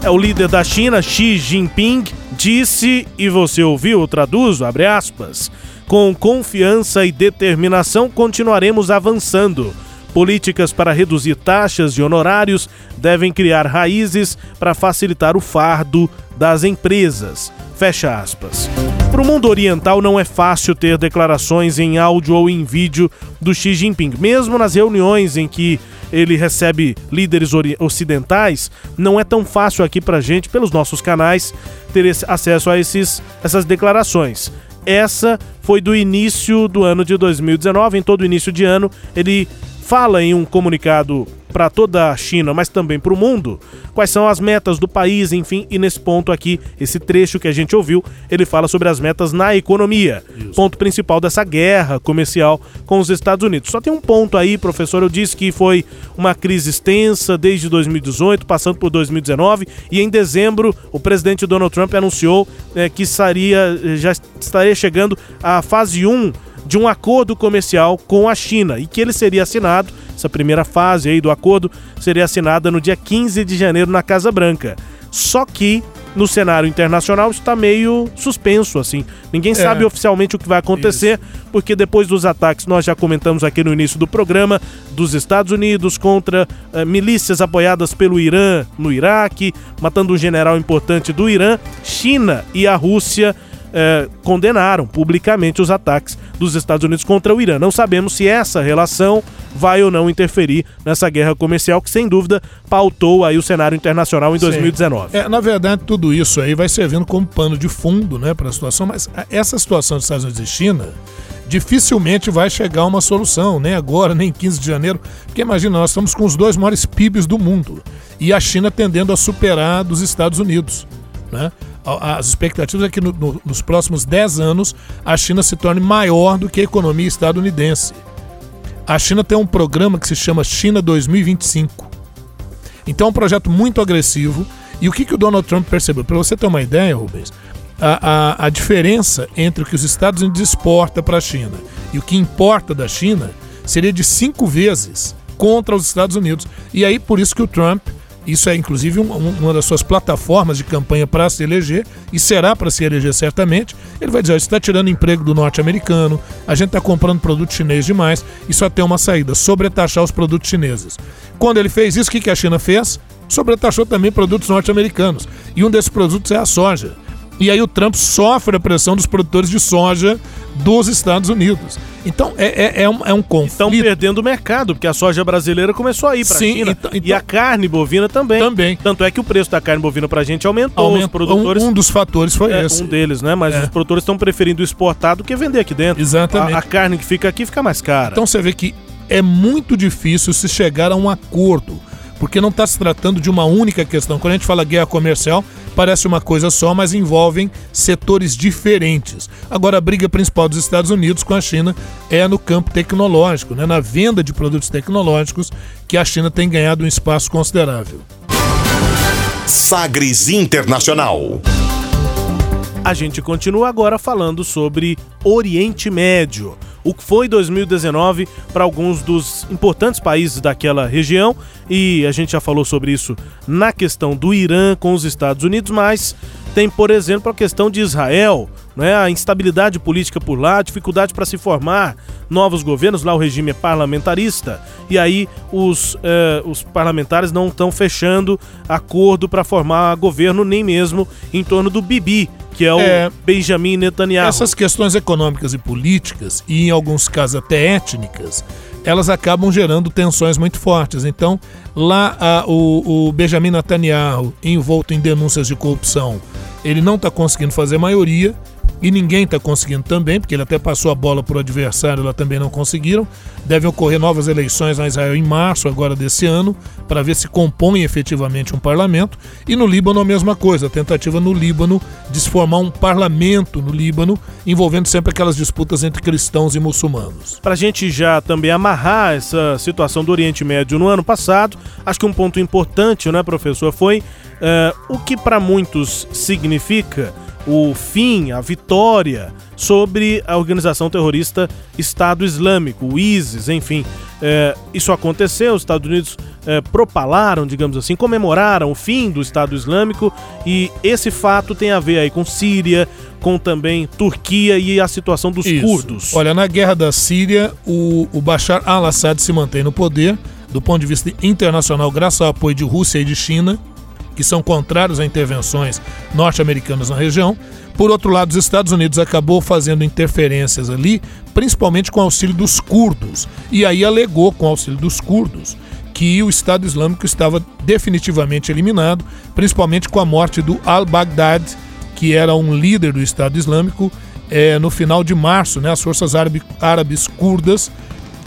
É o líder da China, Xi Jinping, disse, e você ouviu, traduzo, abre aspas, com confiança e determinação continuaremos avançando. Políticas para reduzir taxas e honorários devem criar raízes para facilitar o fardo das empresas. Fecha aspas. Para o mundo oriental não é fácil ter declarações em áudio ou em vídeo do Xi Jinping, mesmo nas reuniões em que ele recebe líderes ocidentais, não é tão fácil aqui pra gente, pelos nossos canais, ter acesso a esses, essas declarações. Essa foi do início do ano de 2019, em todo início de ano, ele fala em um comunicado para toda a China, mas também para o mundo, quais são as metas do país, enfim, e nesse ponto aqui, esse trecho que a gente ouviu, ele fala sobre as metas na economia, Isso. ponto principal dessa guerra comercial com os Estados Unidos. Só tem um ponto aí, professor, eu disse que foi uma crise extensa desde 2018, passando por 2019, e em dezembro o presidente Donald Trump anunciou é, que estaria, já estaria chegando à fase 1 de um acordo comercial com a China e que ele seria assinado, essa primeira fase aí do acordo seria assinada no dia 15 de janeiro na Casa Branca. Só que no cenário internacional está meio suspenso assim. Ninguém é. sabe oficialmente o que vai acontecer, Isso. porque depois dos ataques nós já comentamos aqui no início do programa dos Estados Unidos contra uh, milícias apoiadas pelo Irã no Iraque, matando um general importante do Irã, China e a Rússia eh, condenaram publicamente os ataques dos Estados Unidos contra o Irã. Não sabemos se essa relação vai ou não interferir nessa guerra comercial que, sem dúvida, pautou aí o cenário internacional em Sim. 2019. É, na verdade, tudo isso aí vai servindo como pano de fundo né, para a situação, mas essa situação dos Estados Unidos e China dificilmente vai chegar a uma solução, nem agora, nem 15 de janeiro, porque imagina, nós estamos com os dois maiores PIBs do mundo e a China tendendo a superar dos Estados Unidos. Né? As expectativas é que no, no, nos próximos 10 anos a China se torne maior do que a economia estadunidense. A China tem um programa que se chama China 2025. Então é um projeto muito agressivo. E o que, que o Donald Trump percebeu? Para você ter uma ideia, Rubens, a, a, a diferença entre o que os Estados Unidos exporta para a China e o que importa da China seria de cinco vezes contra os Estados Unidos. E aí, por isso que o Trump isso é inclusive um, uma das suas plataformas de campanha para se eleger e será para se eleger certamente. Ele vai dizer: oh, está tirando emprego do norte-americano, a gente está comprando produto chinês demais e só tem uma saída: sobretaxar os produtos chineses. Quando ele fez isso, o que a China fez? Sobretaxou também produtos norte-americanos. E um desses produtos é a soja. E aí o Trump sofre a pressão dos produtores de soja dos Estados Unidos. Então é, é, é, um, é um conflito. Estão perdendo o mercado, porque a soja brasileira começou a ir para a China. Então, então, e a carne bovina também. Também. Tanto é que o preço da carne bovina para a gente aumentou. aumentou. Produtores, um, um, dos fatores foi é, esse. Um deles, né? Mas é. os produtores estão preferindo exportar do que vender aqui dentro. Exatamente. A, a carne que fica aqui fica mais cara. Então você vê que é muito difícil se chegar a um acordo porque não está se tratando de uma única questão. Quando a gente fala guerra comercial, parece uma coisa só, mas envolvem setores diferentes. Agora, a briga principal dos Estados Unidos com a China é no campo tecnológico, né? na venda de produtos tecnológicos, que a China tem ganhado um espaço considerável. Sagres Internacional. A gente continua agora falando sobre Oriente Médio o que foi 2019 para alguns dos importantes países daquela região e a gente já falou sobre isso na questão do Irã com os Estados Unidos, mas tem, por exemplo, a questão de Israel, né? a instabilidade política por lá, a dificuldade para se formar novos governos, lá o regime é parlamentarista, e aí os, eh, os parlamentares não estão fechando acordo para formar governo nem mesmo em torno do Bibi, que é o é, Benjamin Netanyahu. Essas questões econômicas e políticas, e em alguns casos até étnicas, elas acabam gerando tensões muito fortes. Então, lá a, o, o Benjamin Netanyahu, envolto em denúncias de corrupção, ele não está conseguindo fazer maioria e ninguém está conseguindo também, porque ele até passou a bola para o adversário, lá também não conseguiram. Devem ocorrer novas eleições na Israel em março agora desse ano, para ver se compõe efetivamente um parlamento. E no Líbano a mesma coisa, a tentativa no Líbano de se formar um parlamento no Líbano, envolvendo sempre aquelas disputas entre cristãos e muçulmanos. Para a gente já também amarrar essa situação do Oriente Médio no ano passado, acho que um ponto importante, né, professor, foi uh, o que para muitos significa o fim, a vitória sobre a organização terrorista Estado Islâmico, o ISIS, enfim. É, isso aconteceu, os Estados Unidos é, propalaram, digamos assim, comemoraram o fim do Estado Islâmico e esse fato tem a ver aí com Síria, com também Turquia e a situação dos Isso. curdos. Olha, na guerra da Síria, o, o Bashar al-Assad se mantém no poder, do ponto de vista internacional, graças ao apoio de Rússia e de China que são contrários a intervenções norte-americanas na região. Por outro lado, os Estados Unidos acabou fazendo interferências ali, principalmente com auxílio dos curdos. E aí alegou, com auxílio dos curdos, que o Estado Islâmico estava definitivamente eliminado, principalmente com a morte do al-Baghdad, que era um líder do Estado Islâmico, é, no final de março. Né, as forças árabe, árabes curdas,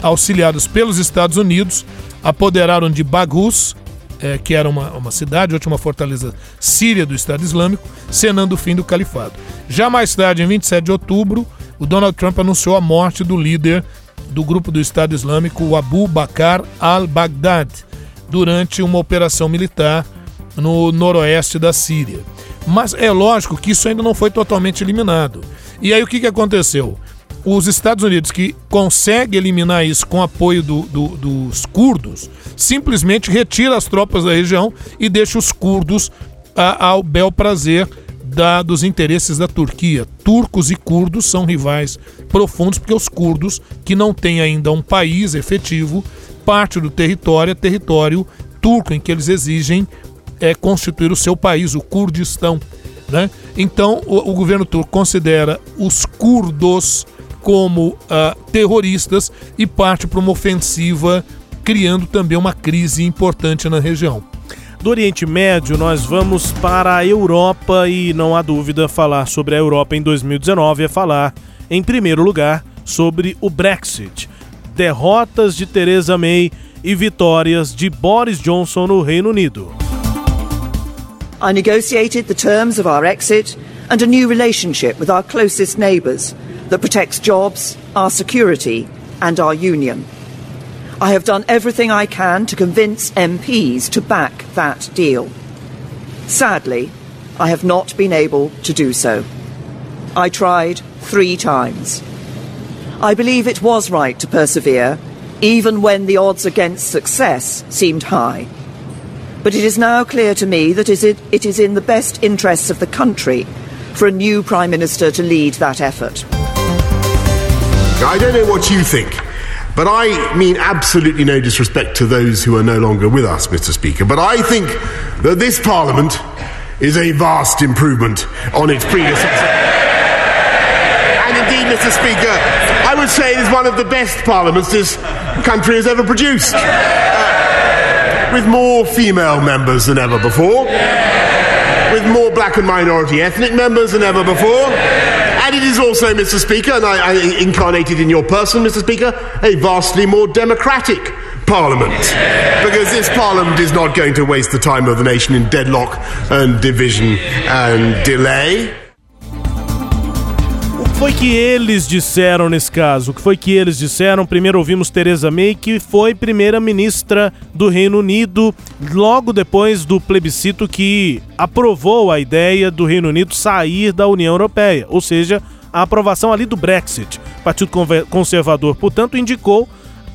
auxiliadas pelos Estados Unidos, apoderaram de Baghuz, é, que era uma, uma cidade, última fortaleza síria do Estado Islâmico, cenando o fim do califado. Já mais tarde, em 27 de outubro, o Donald Trump anunciou a morte do líder do grupo do Estado Islâmico, Abu Bakr al-Baghdad, durante uma operação militar no noroeste da Síria. Mas é lógico que isso ainda não foi totalmente eliminado. E aí o que, que aconteceu? Os Estados Unidos, que consegue eliminar isso com apoio do, do, dos curdos, simplesmente retira as tropas da região e deixa os curdos a, ao bel prazer da, dos interesses da Turquia. Turcos e curdos são rivais profundos, porque os curdos, que não têm ainda um país efetivo, parte do território é território turco, em que eles exigem é, constituir o seu país, o Kurdistão. Né? Então, o, o governo turco considera os curdos como uh, terroristas e parte para uma ofensiva, criando também uma crise importante na região. Do Oriente Médio, nós vamos para a Europa e não há dúvida, falar sobre a Europa em 2019 é falar, em primeiro lugar, sobre o Brexit. Derrotas de Theresa May e vitórias de Boris Johnson no Reino Unido. I negotiated the terms of our exit and a new relationship with our closest neighbours that protects jobs, our security, and our union. I have done everything I can to convince MPs to back that deal. Sadly, I have not been able to do so. I tried three times. I believe it was right to persevere, even when the odds against success seemed high. But it is now clear to me that it is in the best interests of the country for a new Prime Minister to lead that effort. I don't know what you think, but I mean absolutely no disrespect to those who are no longer with us, Mr. Speaker. But I think that this Parliament is a vast improvement on its predecessor. and indeed, Mr. Speaker, I would say it is one of the best parliaments this country has ever produced. Uh, with more female members than ever before, with more black and minority ethnic members than ever before and it is also, Mr. Speaker, and I, I incarnated in your person, Mr. Speaker, a vastly more democratic Parliament. Because this Parliament is not going to waste the time of the nation in deadlock and division and delay. Foi que eles disseram nesse caso? O que foi que eles disseram? Primeiro ouvimos Theresa May, que foi primeira-ministra do Reino Unido, logo depois do plebiscito que aprovou a ideia do Reino Unido sair da União Europeia, ou seja, a aprovação ali do Brexit. O Partido Conservador, portanto, indicou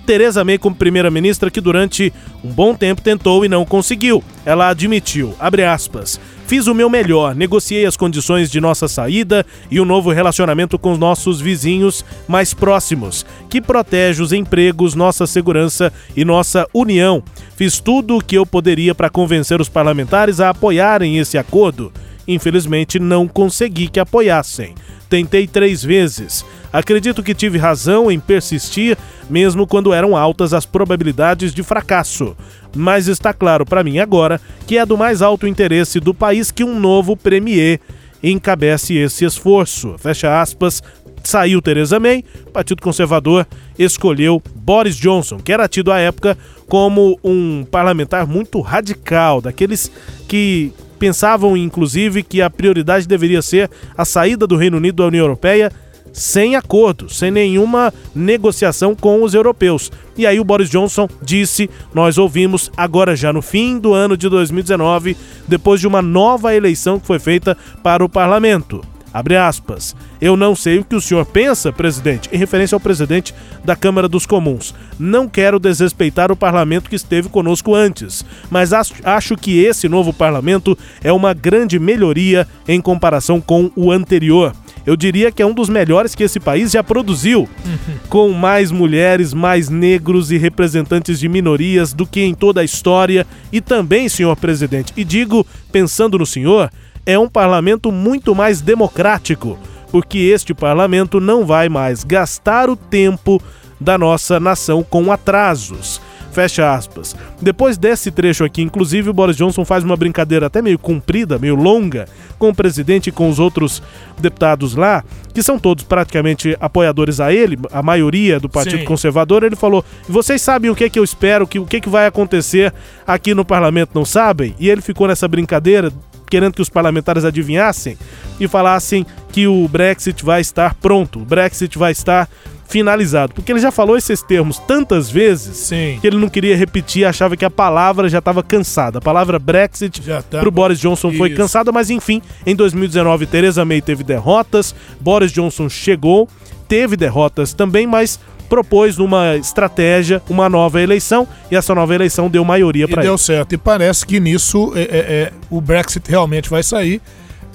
Teresa May como primeira-ministra que durante um bom tempo tentou e não conseguiu. Ela admitiu, aspas, Fiz o meu melhor, negociei as condições de nossa saída e o um novo relacionamento com os nossos vizinhos mais próximos, que protege os empregos, nossa segurança e nossa união. Fiz tudo o que eu poderia para convencer os parlamentares a apoiarem esse acordo. Infelizmente, não consegui que apoiassem. Tentei três vezes. Acredito que tive razão em persistir, mesmo quando eram altas as probabilidades de fracasso. Mas está claro para mim agora que é do mais alto interesse do país que um novo premier encabece esse esforço. Fecha aspas. Saiu Theresa May, Partido Conservador escolheu Boris Johnson, que era tido à época como um parlamentar muito radical, daqueles que pensavam inclusive que a prioridade deveria ser a saída do Reino Unido da União Europeia sem acordo, sem nenhuma negociação com os europeus. E aí o Boris Johnson disse, nós ouvimos agora já no fim do ano de 2019, depois de uma nova eleição que foi feita para o parlamento. Abre aspas. Eu não sei o que o senhor pensa, presidente, em referência ao presidente da Câmara dos Comuns. Não quero desrespeitar o parlamento que esteve conosco antes, mas acho, que esse novo parlamento é uma grande melhoria em comparação com o anterior. Eu diria que é um dos melhores que esse país já produziu, com mais mulheres, mais negros e representantes de minorias do que em toda a história. E também, senhor presidente, e digo pensando no senhor, é um parlamento muito mais democrático, porque este parlamento não vai mais gastar o tempo da nossa nação com atrasos. Fecha aspas. Depois desse trecho aqui, inclusive, o Boris Johnson faz uma brincadeira até meio comprida, meio longa, com o presidente e com os outros deputados lá, que são todos praticamente apoiadores a ele, a maioria do Partido Sim. Conservador. Ele falou: vocês sabem o que, é que eu espero, que, o que, é que vai acontecer aqui no parlamento, não sabem? E ele ficou nessa brincadeira, querendo que os parlamentares adivinhassem e falassem que o Brexit vai estar pronto, o Brexit vai estar finalizado. Porque ele já falou esses termos tantas vezes Sim. que ele não queria repetir, achava que a palavra já estava cansada. A palavra Brexit tava- pro Boris Johnson foi Isso. cansada, mas enfim, em 2019 Theresa May teve derrotas, Boris Johnson chegou, teve derrotas também, mas propôs uma estratégia, uma nova eleição, e essa nova eleição deu maioria para deu ele. certo. E parece que nisso é, é, é, o Brexit realmente vai sair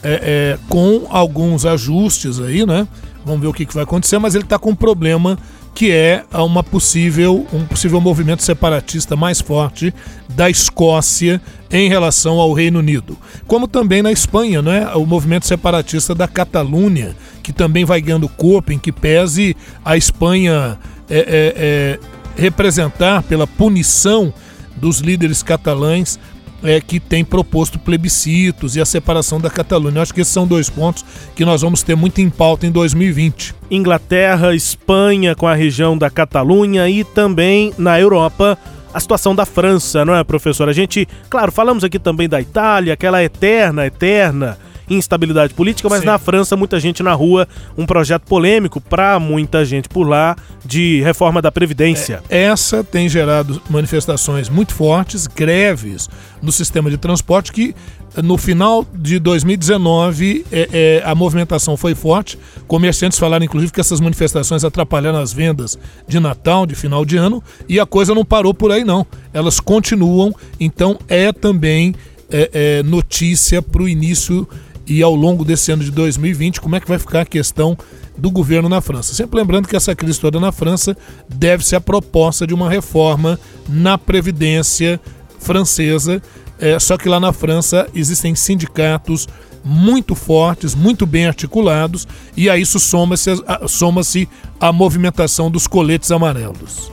é, é, com alguns ajustes aí, né? Vamos ver o que, que vai acontecer, mas ele está com um problema que é uma possível, um possível movimento separatista mais forte da Escócia em relação ao Reino Unido. Como também na Espanha, né? o movimento separatista da Catalunha, que também vai ganhando corpo, em que pese a Espanha é, é, é, representar pela punição dos líderes catalães é, que tem proposto plebiscitos e a separação da Catalunha. Acho que esses são dois pontos que nós vamos ter muito em pauta em 2020. Inglaterra, Espanha com a região da Catalunha e também na Europa a situação da França, não é, professor? A gente, claro, falamos aqui também da Itália, aquela eterna, eterna instabilidade política, mas Sim. na França muita gente na rua, um projeto polêmico para muita gente por lá de reforma da previdência. Essa tem gerado manifestações muito fortes, greves no sistema de transporte que no final de 2019 é, é, a movimentação foi forte. Comerciantes falaram inclusive que essas manifestações atrapalharam as vendas de Natal, de final de ano, e a coisa não parou por aí não. Elas continuam, então é também é, é, notícia para o início e ao longo desse ano de 2020, como é que vai ficar a questão do governo na França. Sempre lembrando que essa crise toda na França deve-se à proposta de uma reforma na Previdência francesa, é, só que lá na França existem sindicatos muito fortes, muito bem articulados, e a isso soma-se a, soma-se a movimentação dos coletes amarelos.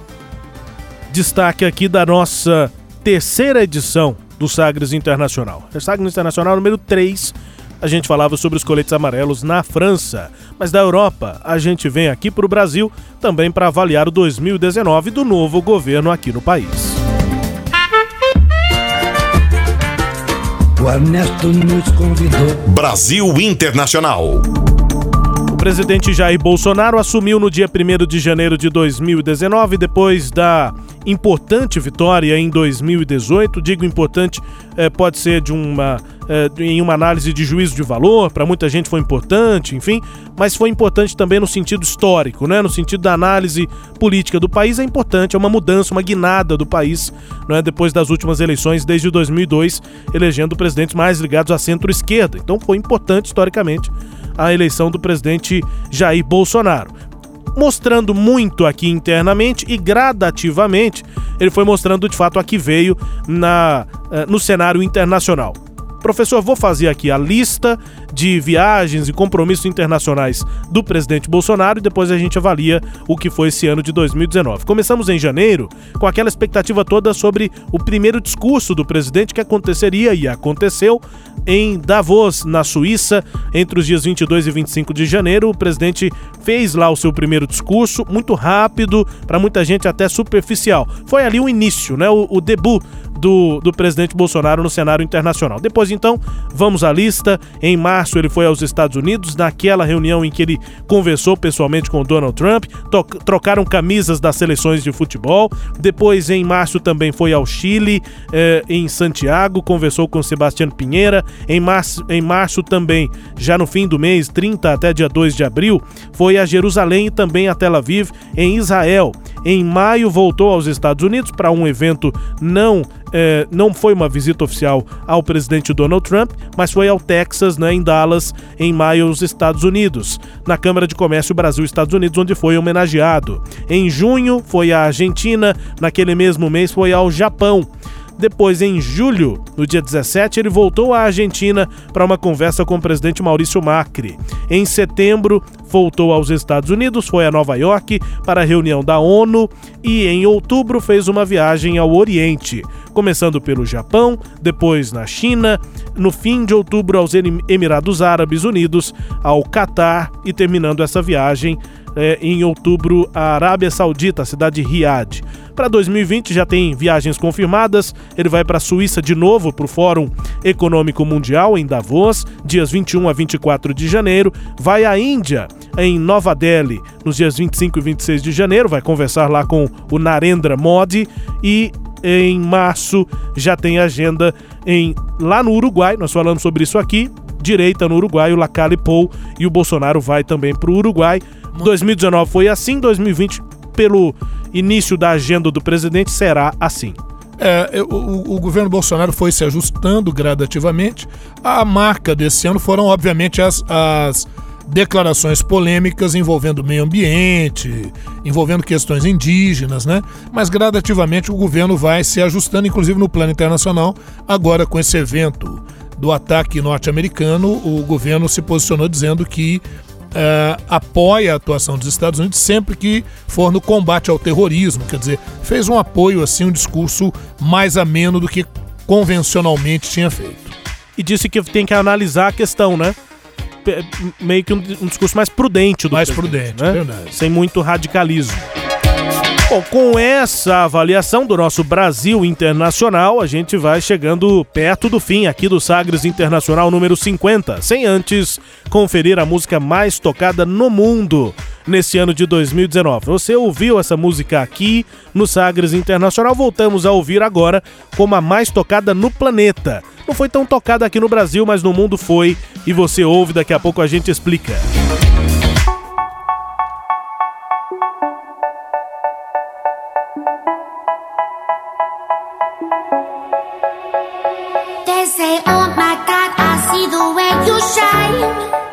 Destaque aqui da nossa terceira edição do Sagres Internacional. É Sagres Internacional número 3. A gente falava sobre os coletes amarelos na França, mas da Europa a gente vem aqui para o Brasil também para avaliar o 2019 do novo governo aqui no país. O Ernesto nos convidou. Brasil Internacional. Presidente Jair Bolsonaro assumiu no dia 1 de janeiro de 2019, depois da importante vitória em 2018. Digo importante, eh, pode ser de uma, eh, em uma análise de juízo de valor, para muita gente foi importante, enfim, mas foi importante também no sentido histórico, né? no sentido da análise política do país. É importante, é uma mudança, uma guinada do país, né? depois das últimas eleições, desde 2002, elegendo presidentes mais ligados à centro-esquerda. Então foi importante historicamente a eleição do presidente Jair Bolsonaro. Mostrando muito aqui internamente e gradativamente, ele foi mostrando de fato a que veio na, eh, no cenário internacional. Professor, vou fazer aqui a lista de viagens e compromissos internacionais do presidente Bolsonaro e depois a gente avalia o que foi esse ano de 2019. Começamos em janeiro com aquela expectativa toda sobre o primeiro discurso do presidente que aconteceria e aconteceu em Davos, na Suíça, entre os dias 22 e 25 de janeiro. O presidente fez lá o seu primeiro discurso, muito rápido, para muita gente até superficial. Foi ali o início, né? O, o debut do, do presidente Bolsonaro no cenário internacional. Depois, então, vamos à lista. Em março, ele foi aos Estados Unidos, naquela reunião em que ele conversou pessoalmente com Donald Trump, trocaram camisas das seleções de futebol. Depois, em março, também foi ao Chile, eh, em Santiago, conversou com Sebastião Pinheira. Em março, em março, também, já no fim do mês, 30 até dia 2 de abril, foi a Jerusalém e também a Tel Aviv, em Israel. Em maio, voltou aos Estados Unidos para um evento não é, não foi uma visita oficial ao presidente Donald Trump, mas foi ao Texas, né, em Dallas, em maio, aos Estados Unidos, na Câmara de Comércio Brasil-Estados Unidos, onde foi homenageado. Em junho, foi à Argentina, naquele mesmo mês, foi ao Japão. Depois, em julho, no dia 17, ele voltou à Argentina para uma conversa com o presidente Maurício Macri. Em setembro, voltou aos Estados Unidos, foi a Nova York para a reunião da ONU e em outubro fez uma viagem ao Oriente, começando pelo Japão, depois na China, no fim de outubro aos Emirados Árabes Unidos, ao Catar e terminando essa viagem é, em outubro a Arábia Saudita, a cidade de Riad. Para 2020 já tem viagens confirmadas. Ele vai para a Suíça de novo para o Fórum Econômico Mundial em Davos, dias 21 a 24 de janeiro. Vai à Índia, em Nova Delhi, nos dias 25 e 26 de janeiro. Vai conversar lá com o Narendra Modi e em março já tem agenda em lá no Uruguai. Nós falamos sobre isso aqui. Direita no Uruguai, o Lacalle Pou e o Bolsonaro vai também para o Uruguai. 2019 foi assim, 2020 pelo início da agenda do presidente será assim. É, o, o, governo Bolsonaro foi se ajustando gradativamente. A marca desse ano foram, obviamente, as, as declarações polêmicas envolvendo meio ambiente, envolvendo questões indígenas, né? Mas gradativamente o governo vai se ajustando, inclusive no plano internacional. Agora, com esse evento do ataque norte-americano, o governo se posicionou dizendo que uh, apoia a atuação dos Estados Unidos sempre que for no combate ao terrorismo. Quer dizer, fez um apoio, assim, um discurso mais ameno do que convencionalmente tinha feito. E disse que tem que analisar a questão, né? Meio que um, um, discurso mais prudente do Mais prudente, né? verdade. Sem muito radicalismo. Bom, com essa avaliação do nosso Brasil Internacional, a gente vai chegando perto do fim aqui do Sagres Internacional número 50, sem antes conferir a música mais tocada no mundo nesse ano de 2019. Você ouviu essa música aqui no Sagres Internacional, voltamos a ouvir agora como a mais tocada no planeta. Não foi tão tocada aqui no Brasil, mas no mundo foi, e você ouve, daqui a pouco a gente explica. say, oh my God, I see the way you shine.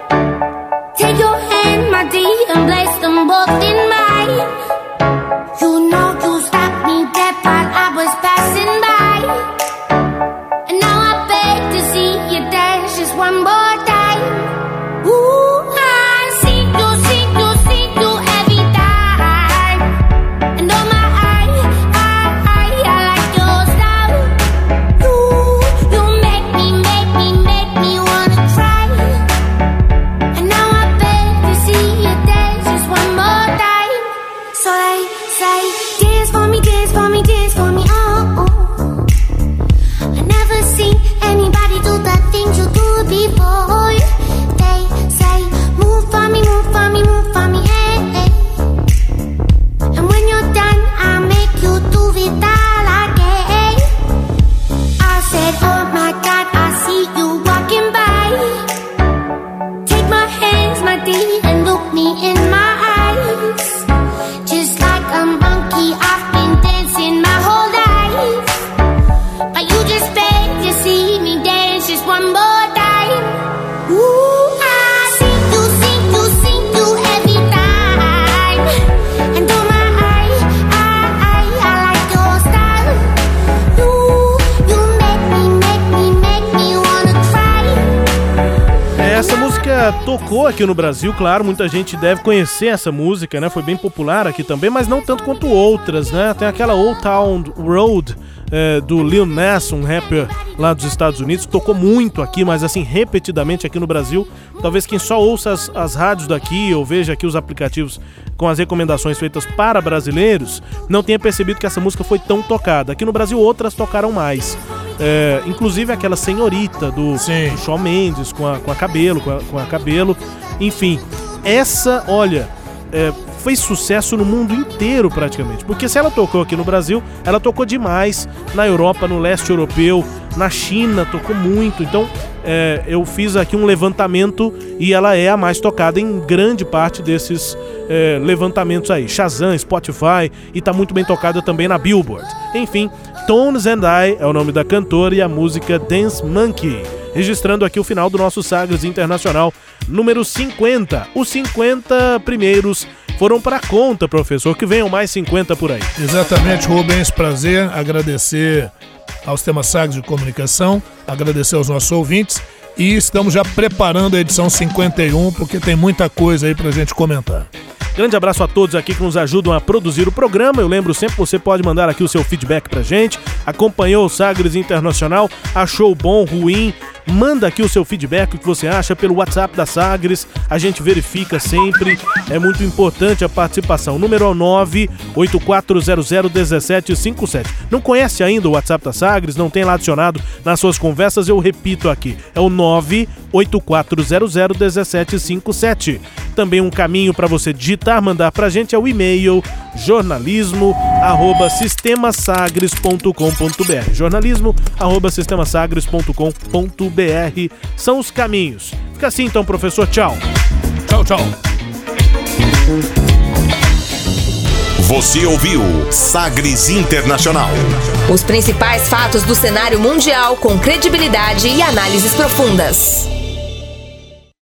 Aqui no Brasil, claro, muita gente deve conhecer essa música, né? Foi bem popular aqui também, mas não tanto quanto outras, né? Tem aquela Old Town Road é, do Lil Nas, um rapper lá dos Estados Unidos, tocou muito aqui, mas assim, repetidamente aqui no Brasil. Talvez quem só ouça as, as rádios daqui ou veja aqui os aplicativos com as recomendações feitas para brasileiros, não tenha percebido que essa música foi tão tocada. Aqui no Brasil outras tocaram mais. É, inclusive aquela senhorita do, do Shawn Mendes com a, com a cabelo, com a, com a cabelo. Enfim, essa, olha, é, fez sucesso no mundo inteiro praticamente. Porque se ela tocou aqui no Brasil, ela tocou demais na Europa, no leste europeu, na China, tocou muito. Então é, eu fiz aqui um levantamento e ela é a mais tocada em grande parte desses é, levantamentos aí. Shazam, Spotify e tá muito bem tocada também na Billboard. Enfim, Tones and I é o nome da cantora e a música Dance Monkey. Registrando aqui o final do nosso Sagres Internacional número 50. Os 50 primeiros foram para conta, professor, que venham mais 50 por aí. Exatamente, Rubens, prazer, agradecer ao Sistema Sagres de Comunicação, agradecer aos nossos ouvintes e estamos já preparando a edição 51 porque tem muita coisa aí pra gente comentar. Grande abraço a todos aqui que nos ajudam a produzir o programa. Eu lembro sempre que você pode mandar aqui o seu feedback pra gente. Acompanhou o Sagres Internacional? Achou bom, ruim? Manda aqui o seu feedback, o que você acha pelo WhatsApp da Sagres. A gente verifica sempre. É muito importante a participação. O número é 984001757. Não conhece ainda o WhatsApp da Sagres? Não tem lá adicionado nas suas conversas? Eu repito aqui. É o 984001757. Também um caminho para você digitar, mandar pra gente é o e-mail jornalismo@sistemasagres.com.br. jornalismo@sistemasagres.com.br são os caminhos. Fica assim então, professor. Tchau. Tchau, tchau. Você ouviu Sagres Internacional. Os principais fatos do cenário mundial com credibilidade e análises profundas.